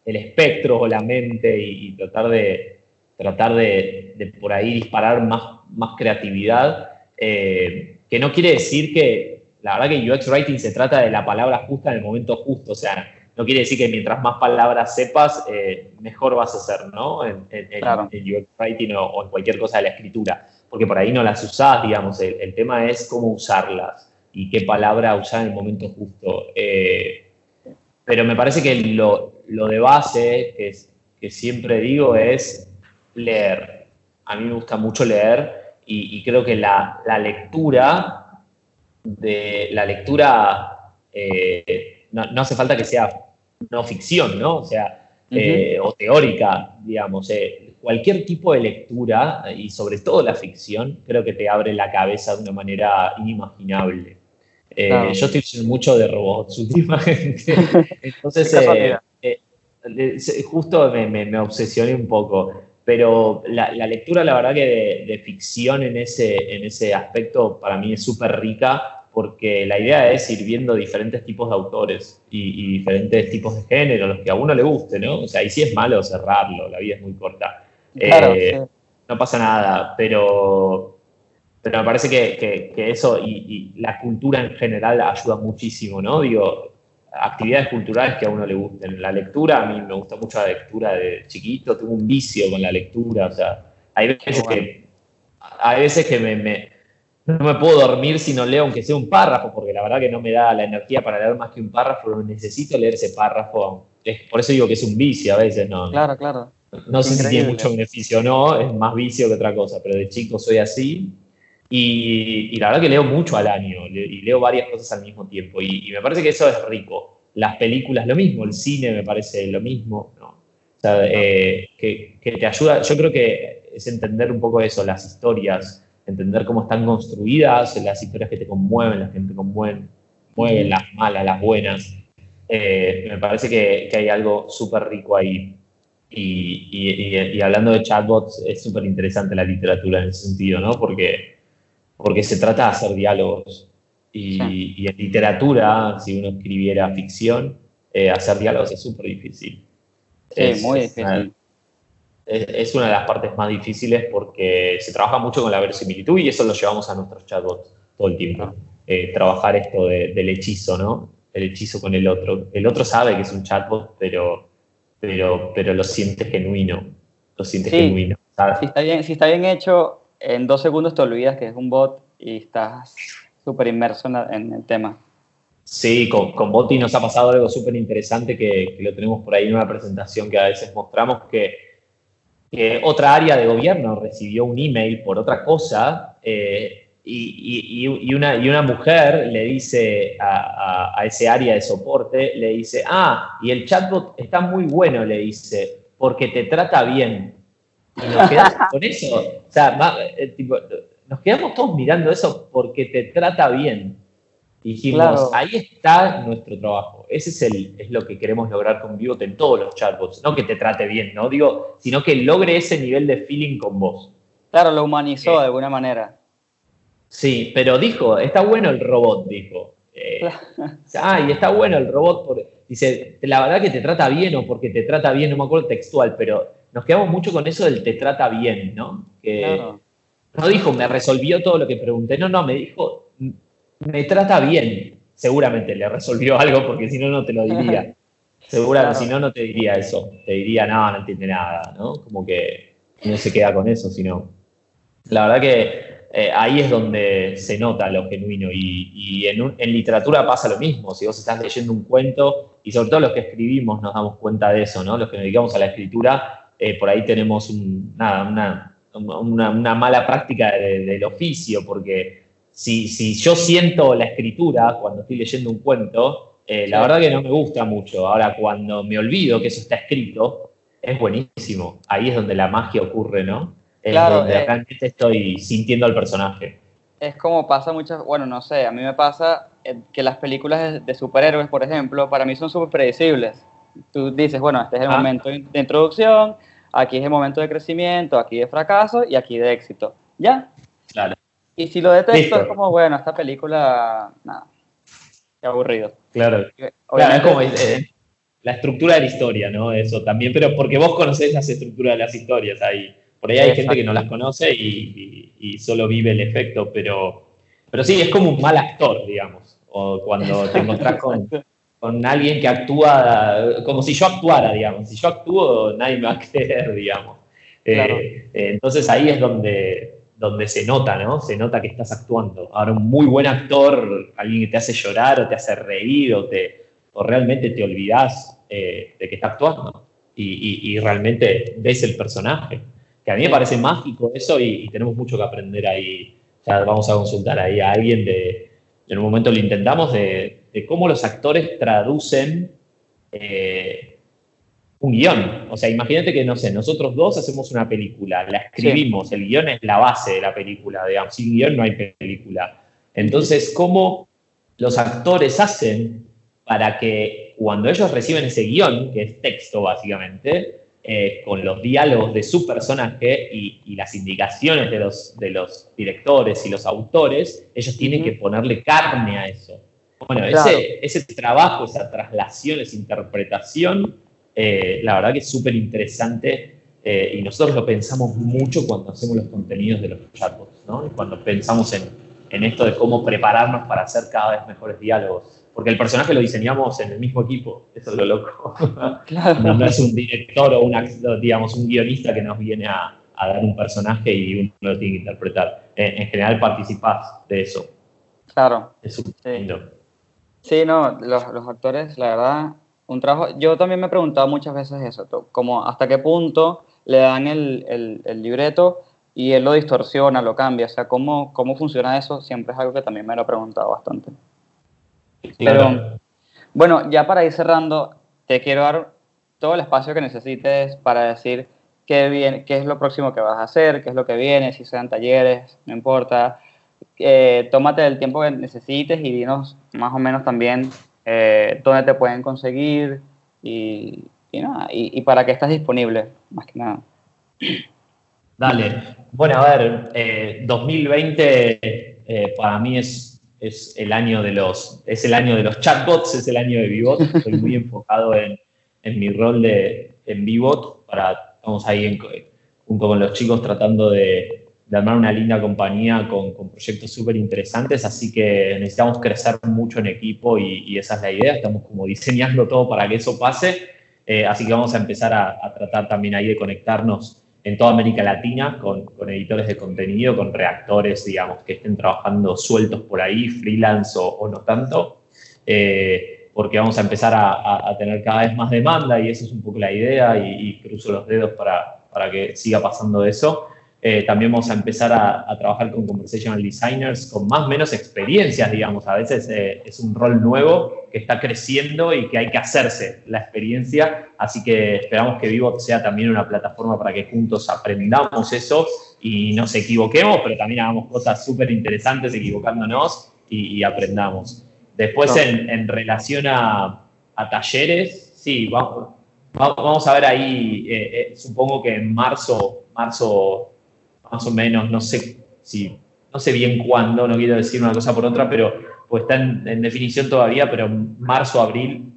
[SPEAKER 5] el espectro o la mente y, y tratar de tratar de, de por ahí disparar más, más creatividad, eh, que no quiere decir que, la verdad que UX Writing se trata de la palabra justa en el momento justo, o sea, no quiere decir que mientras más palabras sepas, eh, mejor vas a ser, ¿no? En, en- en-
[SPEAKER 4] Claro.
[SPEAKER 5] en UX Writing o, o en cualquier cosa de la escritura, porque por ahí no las usás, digamos, el, el tema es cómo usarlas y qué palabra usar en el momento justo. Eh, pero me parece que lo, lo de base, que, es- que siempre digo, es leer. A mí me gusta mucho leer y, y creo que la, la lectura, de, la lectura eh, no, no hace falta que sea no ficción, ¿no? O sea, eh, o teórica, digamos. eh, cualquier tipo de lectura, y sobre todo la ficción, creo que te abre la cabeza de una manera inimaginable. Eh. Yo estoy leyendo mucho de robots <laughs> últimamente. <laughs> Entonces, eh, eh, eh, justo me, me- me obsesioné un poco. Pero la, la lectura, la verdad que de, de ficción en ese, en ese aspecto para mí es súper rica porque la idea es ir viendo diferentes tipos de autores y, y diferentes tipos de género, los que a uno le guste, ¿no? O sea, y si es malo cerrarlo, la vida es muy corta.
[SPEAKER 4] Claro,
[SPEAKER 5] Eh,
[SPEAKER 4] sí.
[SPEAKER 5] no pasa nada, pero, pero me parece que, que- que eso y, y la cultura en general ayuda muchísimo, ¿no? Digo, actividades culturales que a uno le gusten. La lectura, a mí me gusta mucho la lectura de chiquito, tengo un vicio con la lectura, o sea, hay veces
[SPEAKER 4] bueno.
[SPEAKER 5] que, hay veces que me, me- no me puedo dormir si no leo aunque sea un párrafo, porque la verdad que no me da la energía para leer más que un párrafo, pero necesito leer ese párrafo. Es- por eso digo que es un vicio a veces, ¿no?
[SPEAKER 4] Claro, claro.
[SPEAKER 5] No sé si tiene
[SPEAKER 4] Increíble.
[SPEAKER 5] mucho beneficio o no, es más vicio que otra cosa, pero de chico soy así. Y, y la verdad que leo mucho al año y leo varias cosas al mismo tiempo. Y, y me parece que eso es rico. Las películas lo mismo, el cine me parece lo mismo. ¿no? O sea, eh, que, que te ayuda, yo creo que es entender un poco eso, las historias, entender cómo están construidas, las historias que te conmueven, las que te conmueven, mueven, las malas, las buenas. Eh, me parece que, que hay algo súper rico ahí. Y- y hablando de chatbots, es súper interesante la literatura en ese sentido, ¿no? Porque, porque se trata de hacer diálogos. Y,
[SPEAKER 4] Sí.
[SPEAKER 5] y en literatura, si uno escribiera ficción, eh, hacer diálogos es súper difícil.
[SPEAKER 4] Sí,
[SPEAKER 5] Es-
[SPEAKER 4] muy
[SPEAKER 5] es una-
[SPEAKER 4] difícil.
[SPEAKER 5] es, es una de las partes más difíciles porque se trabaja mucho con la verosimilitud y eso lo llevamos a nuestros chatbots todo el tiempo. Eh, trabajar esto de- del hechizo, ¿no? El hechizo con el otro. El otro sabe que es un chatbot, pero, pero, pero lo siente genuino. Lo siente
[SPEAKER 4] Sí.
[SPEAKER 5] genuino. ¿sabes?
[SPEAKER 4] Si está, bien, si está bien hecho, en dos segundos te olvidas que es un bot y estás súper inmerso en, el tema.
[SPEAKER 5] Sí, con, con Boti nos ha pasado algo súper interesante que, que lo tenemos por ahí en una presentación que a veces mostramos, que, que otra área de gobierno recibió un email por otra cosa eh, y una, y una mujer le dice a, a- a ese área de soporte, le dice, ah, y el chatbot está muy bueno, le dice, porque te trata bien. Y nos quedamos con eso. O sea, eh, tipo, nos quedamos todos mirando eso porque te trata bien. Dijimos,
[SPEAKER 4] Claro.
[SPEAKER 5] ahí está nuestro trabajo. Ese es, el, es lo que queremos lograr con Vivot en todos los chatbots. No que te trate bien, ¿no? Digo, sino que logre ese nivel de feeling con vos.
[SPEAKER 4] Claro, lo humanizó
[SPEAKER 5] Eh,
[SPEAKER 4] de alguna manera.
[SPEAKER 5] Sí, pero dijo, está bueno el robot, dijo. Eh, ah, y está bueno el robot. Por, dice, la verdad que te trata bien o porque te trata bien, no me acuerdo textual, pero nos quedamos mucho con eso del te trata bien, ¿no? Que
[SPEAKER 4] Claro.
[SPEAKER 5] no dijo, me resolvió todo lo que pregunté, no, no, me dijo, me trata bien. Seguramente le resolvió <laughs> algo porque si no, no te lo diría. <laughs> Seguramente,
[SPEAKER 4] Claro.
[SPEAKER 5] si no, no te diría eso. Te diría, no, no entiende nada, ¿no? Como que no se queda con eso, sino. La verdad que eh, ahí es donde se nota lo genuino y, y en, un- en literatura pasa lo mismo. Si vos estás leyendo un cuento, y sobre todo los que escribimos nos damos cuenta de eso, ¿no? Los que nos dedicamos a la escritura, eh, por ahí tenemos un- nada, una, una- una mala práctica de- del oficio, porque si, si yo siento la escritura cuando estoy leyendo un cuento, eh, la verdad que no me gusta mucho. Ahora, cuando me olvido que eso está escrito, es buenísimo. Ahí es donde la magia ocurre, ¿no? Es
[SPEAKER 4] Claro,
[SPEAKER 5] donde
[SPEAKER 4] eh.
[SPEAKER 5] realmente estoy sintiendo al personaje.
[SPEAKER 4] Es como pasa muchas, bueno, no sé, a mí me pasa eh, que las películas de, de superhéroes, por ejemplo, para mí son súper predecibles. Tú dices, bueno, este es el
[SPEAKER 5] Ah.
[SPEAKER 4] momento de introducción, aquí es el momento de crecimiento, aquí de fracaso y aquí de éxito. ¿Ya?
[SPEAKER 5] Claro.
[SPEAKER 4] Y si lo detesto
[SPEAKER 5] Listo.
[SPEAKER 4] es como, bueno, esta película, nada, qué aburrido.
[SPEAKER 5] Claro. Claro, es como eh, la estructura de la historia, ¿no? Eso también, pero porque vos conocés las estructuras de las historias ahí. Por ahí hay gente que no las conoce y, y- y solo vive el efecto, pero, pero sí, es como un mal actor, digamos. O cuando te encontrás con, con alguien que actúa como si yo actuara, digamos. Si yo actúo, nadie me va a <laughs> creer, digamos. Eh,
[SPEAKER 4] Claro.
[SPEAKER 5] eh, entonces ahí es donde, donde se nota, ¿no? Se nota que estás actuando. Ahora, un muy buen actor, alguien que te hace llorar o te hace reír o, te, o realmente te olvidás eh, de que está actuando y, y- y realmente ves el personaje. Que a mí me parece mágico eso y, y tenemos mucho que aprender ahí. Ya vamos a consultar ahí a alguien de, en un momento lo intentamos, de, de cómo los actores traducen eh, un guion. O sea, imagínate que, no sé, nosotros dos hacemos una película, la escribimos, el guion es la base de la película, digamos, sin guion no hay película. Entonces, ¿cómo los actores hacen para que cuando ellos reciben ese guion, que es texto básicamente, eh, con los diálogos de su personaje y, y las indicaciones de los, de los directores y los autores, ellos tienen que ponerle carne a eso. Bueno,
[SPEAKER 4] Claro.
[SPEAKER 5] ese, ese trabajo, esa traslación, esa interpretación, eh, la verdad que es súper interesante eh, y nosotros lo pensamos mucho cuando hacemos los contenidos de los chatbots, ¿no? Y Cuando pensamos en, en esto de cómo prepararnos para hacer cada vez mejores diálogos. Porque el personaje lo diseñamos en el mismo equipo, eso es lo loco. <laughs>
[SPEAKER 4] Claro.
[SPEAKER 5] No, no es un director o un, act- digamos, un guionista que nos viene a, a dar un personaje y uno lo tiene que interpretar. En, en general participás de eso.
[SPEAKER 4] Claro.
[SPEAKER 5] Es súper
[SPEAKER 4] Sí. Sí, no, los, los actores, la verdad, un trabajo. Yo también me he preguntado muchas veces eso, como hasta qué punto le dan el, el- el libreto y él lo distorsiona, lo cambia. O sea, cómo, cómo funciona eso siempre es algo que también me lo he preguntado bastante.
[SPEAKER 5] Claro.
[SPEAKER 4] Bueno, ya para ir cerrando, te quiero dar todo el espacio que necesites para decir qué, viene, qué es lo próximo que vas a hacer, qué es lo que viene, si sean talleres, no importa. Eh, tómate el tiempo que necesites y dinos más o menos también eh, dónde te pueden conseguir y, nada, y, para qué estás disponible, más que nada.
[SPEAKER 5] Dale. Bueno, a ver, eh, 2020 eh, para mí es, es el año de los es el año de los chatbots, es el año de Vivot. Estoy muy enfocado en, en mi rol de en Vivot. Para, estamos ahí junto con los chicos tratando de, de armar una linda compañía con, con proyectos súper interesantes, así que necesitamos crecer mucho en equipo y, y esa es la idea. Estamos como diseñando todo para que eso pase. Eh, así que vamos a empezar a, a tratar también ahí de conectarnos en toda América Latina con, con editores de contenido, con reactores, digamos, que estén trabajando sueltos por ahí, freelance o, o no tanto, eh, porque vamos a empezar a, a- a tener cada vez más demanda y esa es un poco la idea y, y cruzo los dedos para, para que siga pasando eso. Eh, también vamos a empezar a, a trabajar con conversational designers con más o menos experiencias, digamos. A veces eh, es un rol nuevo que está creciendo y que hay que hacerse la experiencia. Así que esperamos que Vivot sea también una plataforma para que juntos aprendamos eso y nos equivoquemos, pero también hagamos cosas súper interesantes equivocándonos y, y aprendamos. Después,
[SPEAKER 4] No.
[SPEAKER 5] en, en relación a, a talleres, sí, vamos, va- vamos a ver ahí, eh, supongo que en marzo, marzo más o menos, no sé si, no sé bien cuándo, no quiero decir una cosa por otra, pero pues está en, en definición todavía, pero marzo, abril,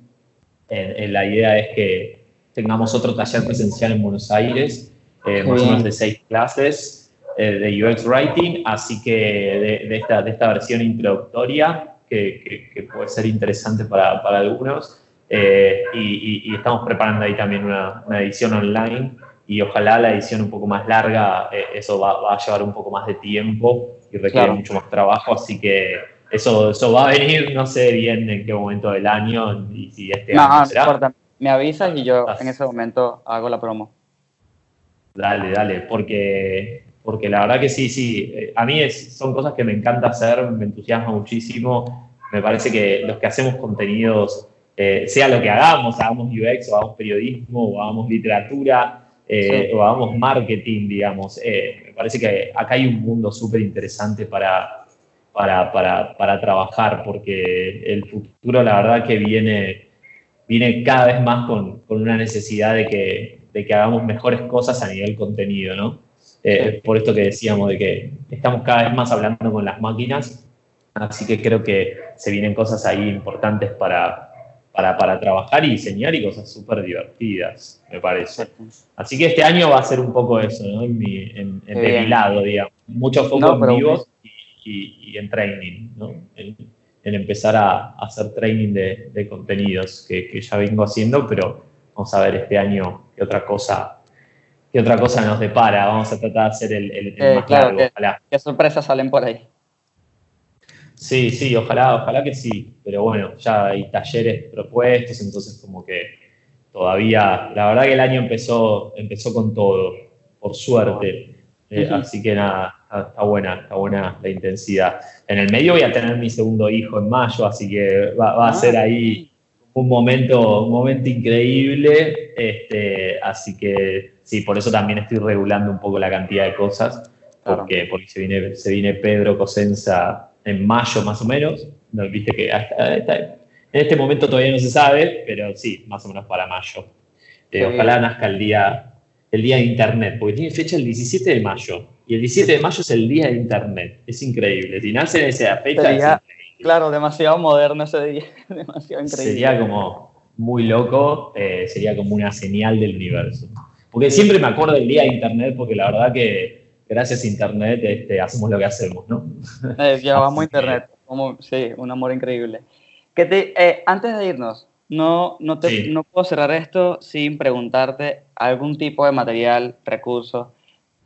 [SPEAKER 5] eh, eh, la idea es que tengamos otro taller presencial en Buenos Aires, eh, más o menos de seis clases eh, de UX Writing, así que de, de esta, de esta versión introductoria, que, que- que puede ser interesante para, para algunos, eh, y, y- y estamos preparando ahí también una, una edición online y ojalá la edición un poco más larga, eh, eso va, va, a llevar un poco más de tiempo y requiere
[SPEAKER 4] Claro.
[SPEAKER 5] mucho más trabajo, así que eso, eso va a venir, no sé bien en qué momento del año y si este
[SPEAKER 4] No,
[SPEAKER 5] año será.
[SPEAKER 4] importa. Me avisas y yo en ese momento hago la promo.
[SPEAKER 5] Dale, dale, porque, porque la verdad que sí, sí, eh, a mí es- son cosas que me encanta hacer, me entusiasma muchísimo, me parece que los que hacemos contenidos, eh, sea lo que hagamos, hagamos UX o hagamos periodismo o hagamos literatura eh,
[SPEAKER 4] Sí.
[SPEAKER 5] o hagamos marketing, digamos, eh, me parece que acá hay un mundo súper interesante para, para, para, para trabajar, porque el futuro la verdad que viene, viene cada vez más con, con una necesidad de que, de que hagamos mejores cosas a nivel contenido, ¿no? Eh,
[SPEAKER 4] Sí.
[SPEAKER 5] Por esto que decíamos de que estamos cada vez más hablando con las máquinas, así que creo que se vienen cosas ahí importantes para, para, para trabajar y diseñar y cosas súper divertidas, me parece. Así que este año va a ser un poco eso, ¿no? En mi, en, en- de mi lado, digamos. Mucho foco
[SPEAKER 4] No,
[SPEAKER 5] en vivos y, y- y en training, ¿no? En, en empezar a, a hacer training de, de contenidos que, que ya vengo haciendo, pero vamos a ver este año qué otra cosa, qué otra cosa nos depara. Vamos a tratar de hacer el, el- el
[SPEAKER 4] Eh,
[SPEAKER 5] más
[SPEAKER 4] claro,
[SPEAKER 5] largo, ojalá.
[SPEAKER 4] ¿Qué sorpresas salen por ahí?
[SPEAKER 5] Sí, sí, ojalá, ojalá que sí. Pero bueno, ya hay talleres propuestos, entonces como que todavía, la verdad que el año empezó, empezó con todo, por suerte. Eh. Así que nada, está, buena, está buena la intensidad. En el medio voy a tener mi segundo hijo en mayo, así que va, va a
[SPEAKER 4] Ah,
[SPEAKER 5] ser ahí un momento, un momento increíble. Este, así que sí, por eso también estoy regulando un poco la cantidad de cosas
[SPEAKER 4] Claro.
[SPEAKER 5] porque, porque se, viene, se viene Pedro Cosenza en mayo más o menos. No, Viste que hasta, hasta- en este momento todavía no se sabe, pero sí, más o menos para mayo. Eh,
[SPEAKER 4] Qué
[SPEAKER 5] ojalá nazca el día, el día de Internet, porque tiene fecha el 17 de mayo. Y el 17 de mayo es el día de Internet. Es increíble. Si nace en esa fecha,
[SPEAKER 4] Sería-
[SPEAKER 5] es increíble.
[SPEAKER 4] Claro, demasiado moderno ese día, <laughs> demasiado increíble.
[SPEAKER 5] sería como muy loco, eh, sería como una señal del universo. Porque siempre me acuerdo del día de Internet, porque la verdad que gracias Internet este, hacemos lo que hacemos, ¿no?
[SPEAKER 4] Eh, llevamos internet, como, sí, un amor increíble. Que te, eh, antes de irnos, no, no, te,
[SPEAKER 5] Sí.
[SPEAKER 4] no puedo cerrar esto sin preguntarte algún tipo de material, recurso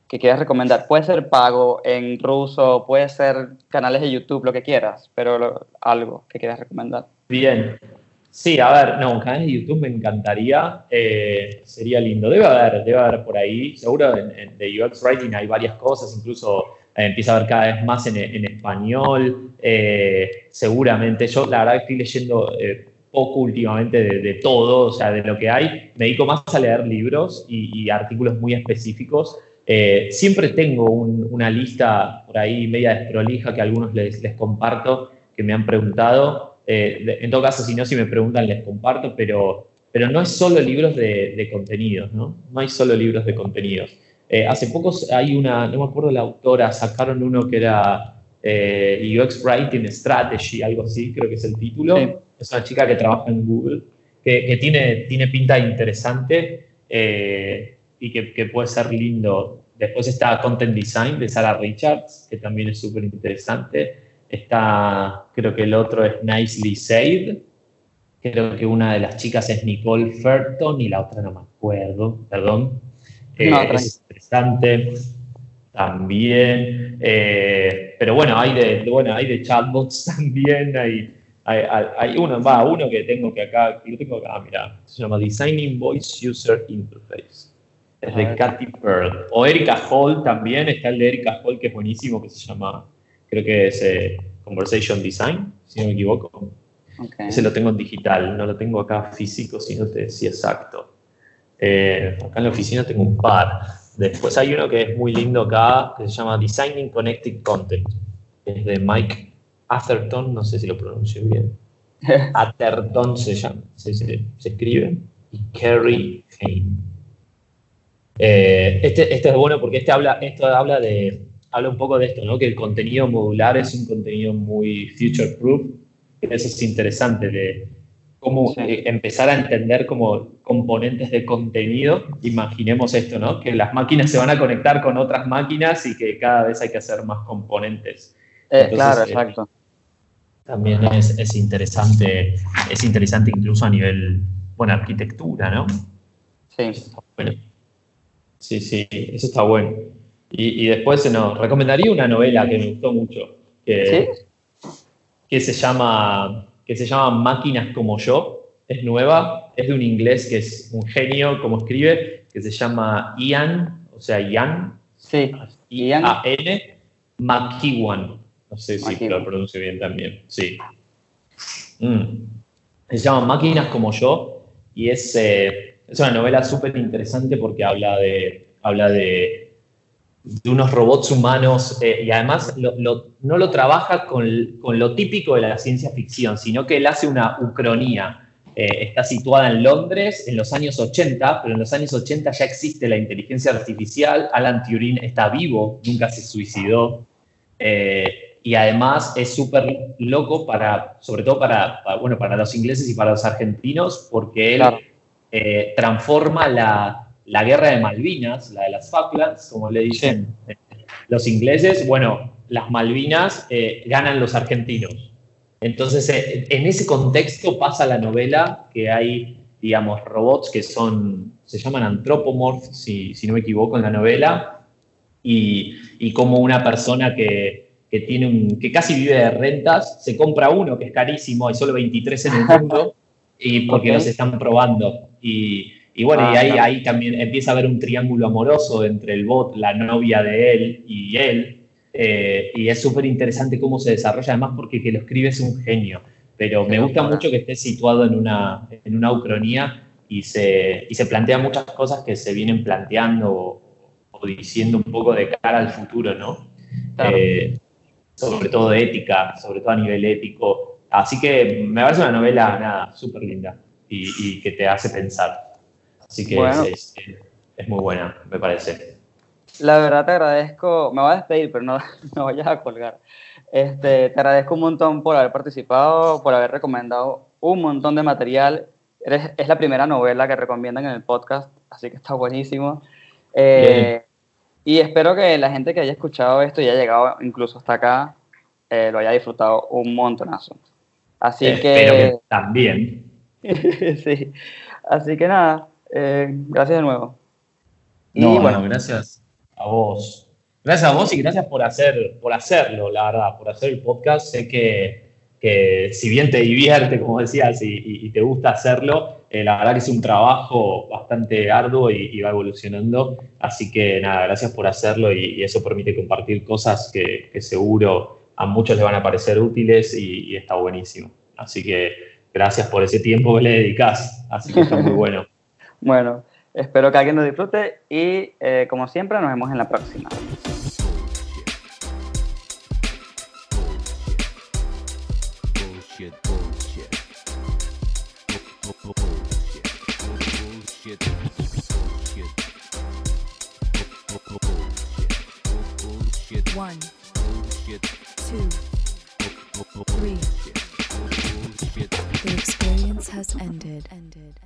[SPEAKER 4] que quieras recomendar. Puede ser pago en ruso, puede ser canales de YouTube, lo que quieras, pero lo- algo que quieras recomendar.
[SPEAKER 5] Bien. Sí, a ver, no, un canal de YouTube me encantaría, eh, sería lindo. Debe haber, debe haber por ahí, seguro en, en- de UX Writing hay varias cosas, incluso eh, empieza a haber cada vez más en, español, eh, seguramente. Yo la verdad estoy leyendo eh, poco últimamente de, todo, o sea, de lo que hay. Me dedico más a leer libros y, artículos muy específicos. Siempre tengo un- una lista por ahí media desprolija que algunos les comparto, que me han preguntado. Eh, de- en todo caso, si no, si me preguntan, les comparto, pero, pero no es solo libros de, de contenidos, ¿no? No hay solo libros de contenidos. Eh, hace poco hay una, no me acuerdo la autora, sacaron uno que era eh, UX Writing Strategy, algo así, creo que es el título.
[SPEAKER 4] Sí.
[SPEAKER 5] Es una chica que trabaja en Google, que, que tiene, tiene pinta interesante eh, y que, que puede ser lindo. Después está Content Design de Sarah Richards, que también es súper interesante. Está, creo que el otro es Nicely Said. Creo que una de las chicas es Nicole Ferton y la otra no me acuerdo, perdón. Eh,
[SPEAKER 4] No,
[SPEAKER 5] es interesante también. eh, pero bueno, hay de, bueno, hay de chatbots <laughs> también. Hay, hay, hay- hay uno, va, uno que tengo que acá, que lo tengo acá, mira, se llama Designing Voice User Interface. Es de. Katy Pearl. O Erika Hall también, está el de Erika Hall que es buenísimo, que se llama, creo que es eh, Conversation Design, si no me equivoco. Ese lo tengo en digital, no lo tengo acá físico, si no te decía exacto. Eh, acá en la oficina tengo un par. Después hay uno que es muy lindo acá, que se llama Designing Connected Content. Es de Mike Atherton, no sé si lo pronuncio bien. <laughs> Atherton se llama, se, se- se escribe. Y Kerry Hain. Eh, este, este es bueno porque este habla, esto habla de habla un poco de esto, ¿no? Que el contenido modular es un contenido muy future proof. Eso es interesante de cómo
[SPEAKER 4] Sí.
[SPEAKER 5] eh, empezar a entender como componentes de contenido. Imaginemos esto, ¿no? Que las máquinas se van a conectar con otras máquinas y que cada vez hay que hacer más componentes.
[SPEAKER 4] Eh,
[SPEAKER 5] Entonces,
[SPEAKER 4] claro,
[SPEAKER 5] eh,
[SPEAKER 4] exacto.
[SPEAKER 5] También es, es interesante, es interesante incluso a nivel, bueno, arquitectura, ¿no?
[SPEAKER 4] Sí.
[SPEAKER 5] Bueno. Sí, sí, eso está bueno. Y, y después nos recomendaría una novela que me gustó mucho, que,
[SPEAKER 4] ¿Sí?
[SPEAKER 5] que se llama que se llama Máquinas como yo. Es nueva, es de un inglés que es un genio como escribe, que se llama Ian, o sea, Ian,
[SPEAKER 4] Sí. Ian.
[SPEAKER 5] I-A-N, McEwan. No sé si
[SPEAKER 4] McEwan.
[SPEAKER 5] lo pronuncio bien también. Sí. Mm. Se llama Máquinas como yo y es, eh, es una novela súper interesante porque habla de, habla de, de unos robots humanos eh, y además lo- lo- no lo trabaja con, con lo típico de la ciencia ficción, sino que él hace una ucronía. Eh, está situada en Londres en los años 80, pero en los años 80 ya existe la inteligencia artificial. Alan Turing está vivo, nunca se suicidó. Eh, y además es súper loco para, sobre todo para, para, bueno, para los ingleses y para los argentinos, porque él
[SPEAKER 4] Claro.
[SPEAKER 5] transforma la, la guerra de Malvinas, la de las Falklands, como le dicen eh, los ingleses, bueno, las Malvinas eh, ganan los argentinos. Entonces, eh, en ese contexto pasa la novela que hay, digamos, robots que son, se llaman anthropomorphs, si, si no me equivoco, en la novela, y, y como una persona que, que tiene un, que casi vive de rentas, se compra uno que es carísimo, hay solo 23 en el mundo, y porque
[SPEAKER 4] Ok.
[SPEAKER 5] los están probando. Y, y bueno, y
[SPEAKER 4] Ah,
[SPEAKER 5] ahí,
[SPEAKER 4] claro.
[SPEAKER 5] ahí también empieza a haber un triángulo amoroso entre el bot, la novia de él y él. eh, y es súper interesante cómo se desarrolla, además porque que lo escribe es un genio. Pero me gusta mucho que esté situado en una, en una ucronía y se, y se plantea muchas cosas que se vienen planteando o, o diciendo un poco de cara al futuro, ¿no?
[SPEAKER 4] Claro.
[SPEAKER 5] Eh, sobre todo de ética, sobre todo a nivel ético. Así que me parece una novela, nada, súper linda y, y que te hace pensar. Así que
[SPEAKER 4] Bueno.
[SPEAKER 5] es, es- es muy buena, me parece.
[SPEAKER 4] La verdad te agradezco, me voy a despedir, pero no, <laughs> no vayas a colgar. Este, te agradezco un montón por haber participado, por haber recomendado un montón de material. Eres, es la primera novela que recomiendan en el podcast, así que está buenísimo. Eh, y espero que la gente que haya escuchado esto y haya llegado incluso hasta acá, eh, lo haya disfrutado un montonazo. Así
[SPEAKER 5] Espero
[SPEAKER 4] que,
[SPEAKER 5] que también. <laughs>
[SPEAKER 4] sí. Así que nada, eh, gracias de nuevo. Y
[SPEAKER 5] No,
[SPEAKER 4] bueno,
[SPEAKER 5] no, gracias a vos. Gracias a vos y gracias por, hacer, por hacerlo, la verdad, por hacer el podcast. Sé que, que si bien te divierte, como decías, y, y- y te gusta hacerlo, eh, la verdad que es un trabajo bastante arduo y, y va evolucionando. Así que nada, gracias por hacerlo y, y eso permite compartir cosas que, que seguro a muchos les van a parecer útiles y, y está buenísimo. Así que gracias por ese tiempo que le dedicas. Así que está muy <laughs> bueno.
[SPEAKER 4] Bueno, espero que alguien lo disfrute y eh, como siempre nos vemos en la próxima.
[SPEAKER 3] One, two, Three. The experience has ended. Ended.